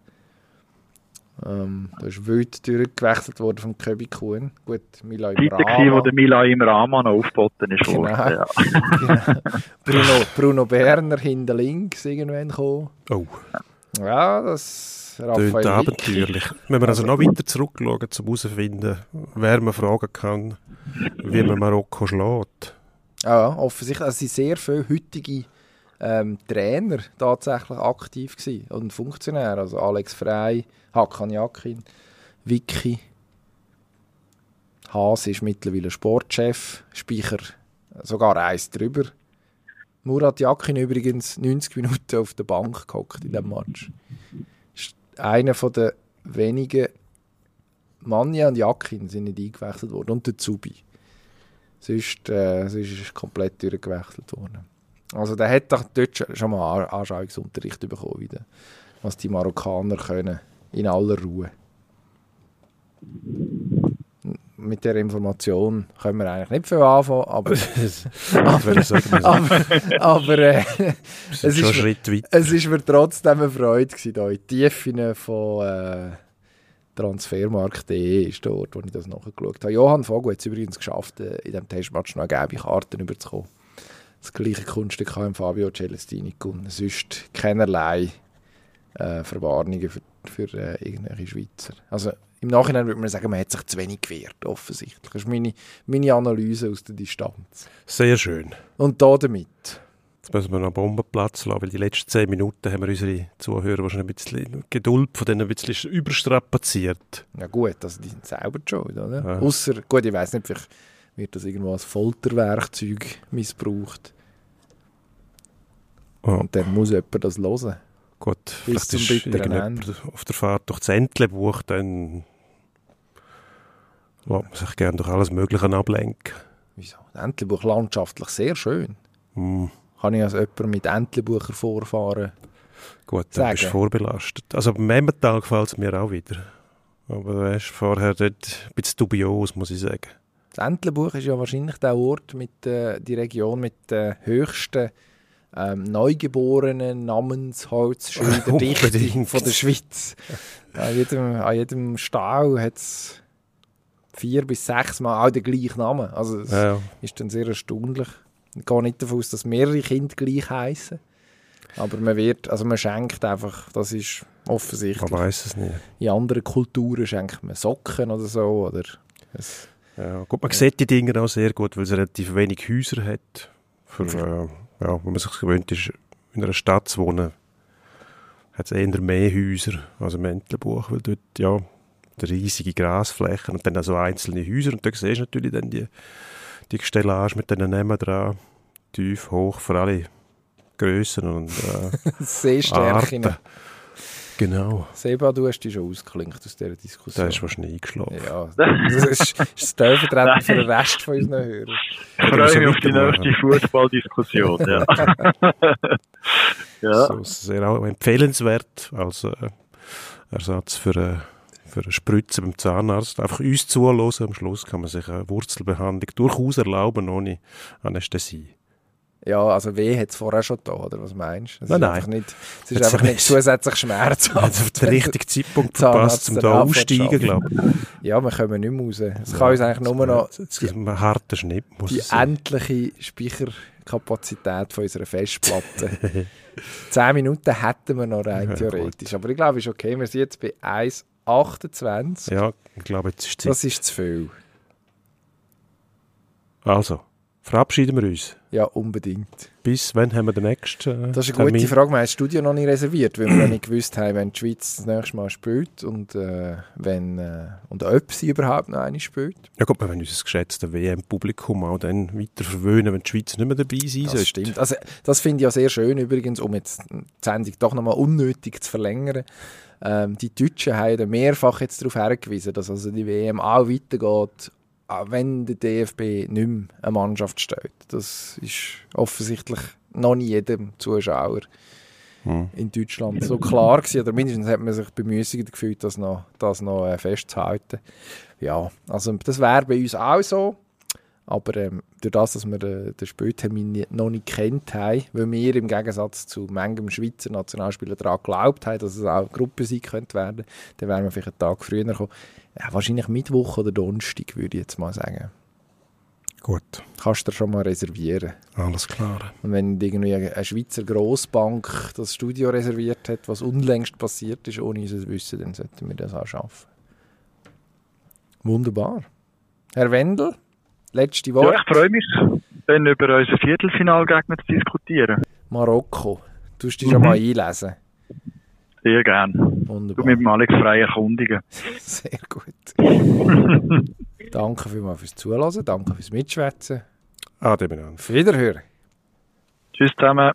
Ähm, da ist wild durchgewechselt worden vom Köbi Kuhn. Gut, Mila im Rahman. Die wo der Mila im Rahman aufgeboten ist. Genau. Ja. [LAUGHS] genau. Bruno, Bruno Berner hinter links irgendwann gekommen. Oh. Ja, das Raphael abenteuerlich. Wenn wir also noch weiter zurückschauen, um herauszufinden, wer man fragen kann, wie man Marokko schlägt. Ja, offensichtlich. Also sind sehr viele heutige ähm, Trainer tatsächlich aktiv gewesen und Funktionäre. Also Alex Frey, Hakan Yakin, Vicky. Haas ist mittlerweile Sportchef, Speicher sogar eins drüber. Murat Yakin übrigens 90 Minuten auf der Bank gehockt in diesem Match einer von der wenigen Manja und Jakin sind nicht eingewechselt worden und der Zubi. Sonst, äh, sonst ist komplett durchgewechselt worden. Also der hat doch dort schon mal Anschauungsunterricht bekommen, wieder, was die Marokkaner können, in aller Ruhe. Mit der Information können wir eigentlich nicht viel anfangen, aber, [LAUGHS] aber, aber, aber äh, es, ist, es ist mir trotzdem eine Freude gewesen, da in die Tiefen von äh, transfermarkt.de ist dort, wo ich das nachgeschaut habe. Johann Vogel hat es übrigens geschafft, äh, in diesem Testmatch noch gelbe Karten überzukommen. Das gleiche Kunststück haben Fabio Celestini gewonnen. Sonst keinerlei äh, Verwarnungen für, für äh, irgendwelche Schweizer. Also im Nachhinein würde man sagen, man hat sich zu wenig gewehrt, offensichtlich. Das ist meine, meine Analyse aus der Distanz. Sehr schön. Und da damit? Jetzt müssen wir noch einen Bombenplatz lassen, weil die letzten zehn Minuten haben wir unsere Zuhörer wahrscheinlich ein bisschen Geduld von denen ein bisschen überstrapaziert. Ja gut, also die sind selber schon, oder? Ja. Ausser, gut, ich weiß nicht, vielleicht wird das irgendwo als Folterwerkzeug missbraucht. Oh. Und dann muss jemand das hören. Gut, Bis vielleicht ist irgendjemand auf der Fahrt durch das Entlebuch, dann lässt man sich gerne durch alles Mögliche ablenken. Wieso? Entlebuch landschaftlich sehr schön. Mm. Kann ich als jemand mit Entlebucher vorfahren Gut, dann sagen. bist du vorbelastet. Also beim Emmental gefällt es mir auch wieder. Aber du hast vorher dort ein bisschen dubios, muss ich sagen. Das Entlebuch ist ja wahrscheinlich der Ort, mit äh, die Region mit der höchsten ähm, neugeborenen Namensholzschilderdichte [LAUGHS] von der Schweiz. [LAUGHS] an, jedem, an jedem Stall hat es vier bis sechs Mal auch den gleichen Namen. Also das ja. ist dann sehr erstaunlich. Ich gehe nicht davon aus, dass mehrere Kinder gleich heißen. Aber man wird, also man schenkt einfach, das ist offensichtlich. Man weiß es nicht. In anderen Kulturen schenkt man Socken oder so. Oder es, ja, gut, man ja. sieht die Dinge auch sehr gut, weil es relativ wenig Häuser hat. Für, äh, ja, wenn man sich gewöhnt ist, in einer Stadt zu wohnen, hat es eher mehr Häuser als im Entlebuch, weil dort, ja, riesige Grasflächen und dann auch so einzelne Häuser und da siehst du natürlich dann die, die Stellage mit diesen Namen dran, tief, hoch, für alle Grössen und äh, [LAUGHS] Seestärken. Genau. Seba, du hast dich schon ausgeklinkt aus dieser Diskussion. Da ist wahrscheinlich eingeschlafen. Ja, [LAUGHS] das ist, ist stellvertretend für den Rest von unseren Hörern. Ich freue mich auf die nächste Fußballdiskussion. ja. [LAUGHS] ja. So, sehr auch empfehlenswert als äh, Ersatz für, äh, für eine Spritze beim Zahnarzt. Einfach uns zuhören. Am Schluss kann man sich eine Wurzelbehandlung durchaus erlauben, ohne Anästhesie. Ja, also weh hat es vorher schon da, oder was meinst du? Es Nein, ist nein. einfach nicht, es ist Jetzt einfach nicht zusammenhaft Schmerz. Also auf den richtigen Zeitpunkt [LAUGHS] verpasst, um da zu glaube ich. Ja, wir kommen nicht mehr raus. Es kann uns eigentlich nur noch Jetzt gibt es einen harten Schnitt, muss die es endliche Speicherkapazität von unserer Festplatte. [LAUGHS] Zehn Minuten hätten wir noch rein Ja, theoretisch. Aber ich glaube, ist okay. Wir sind jetzt bei 1,28. Ja, ich glaube, jetzt ist die Das Zeit. ist zu viel. Also, verabschieden wir uns. Ja, unbedingt. Bis wann haben wir den nächsten äh, Das ist eine gute Termin? Frage. Wir haben das Studio noch nicht reserviert, weil wir noch nicht gewusst haben, wenn die Schweiz das nächste Mal spielt und, äh, wenn, äh, und ob sie überhaupt noch eine spielt. Ja gut, wir wollen unser geschätztes WM-Publikum auch dann weiter verwöhnen, wenn die Schweiz nicht mehr dabei sein Das sollte. stimmt. Also, das finde ich ja sehr schön übrigens, um jetzt die Sendung doch nochmal unnötig zu verlängern. Ähm, die Deutschen haben mehrfach jetzt darauf hingewiesen, dass also die WM auch weitergeht, auch wenn der DFB nicht mehr eine Mannschaft stellt. Das ist offensichtlich noch nicht jedem Zuschauer Hm. in Deutschland so klar gewesen, oder mindestens hat man sich bemüßigt gefühlt, das noch, das noch äh, festzuhalten. Ja, also das wäre bei uns auch so, aber ähm, durch das, dass wir den, den Spieltermin noch nicht kennt haben, weil wir im Gegensatz zu manchem Schweizer Nationalspieler daran geglaubt haben, dass es auch Gruppensieg könnte werden, dann wären wir vielleicht einen Tag früher gekommen. Ja, wahrscheinlich Mittwoch oder Donnerstag, würde ich jetzt mal sagen. Gut, Kannst du schon mal reservieren. alles klar. Und wenn irgendwie eine Schweizer Grossbank das Studio reserviert hat, was unlängst passiert ist, ohne unser Wissen, dann sollten wir das auch schaffen. Wunderbar. Herr Wendel, letzte Ja, Woche. ich freue mich, dann über unseren Viertelfinalgegner zu diskutieren. Marokko. Du dich schon Mhm. mal einlesen. Sehr gern. Du Wunderbar. mit dem Alex frei erkundigen. [LAUGHS] Sehr gut. [LAUGHS] Danke vielmals fürs Zuhören, danke fürs Mitschwätzen. Ade miteinander. Auf Wiederhören. Tschüss zusammen.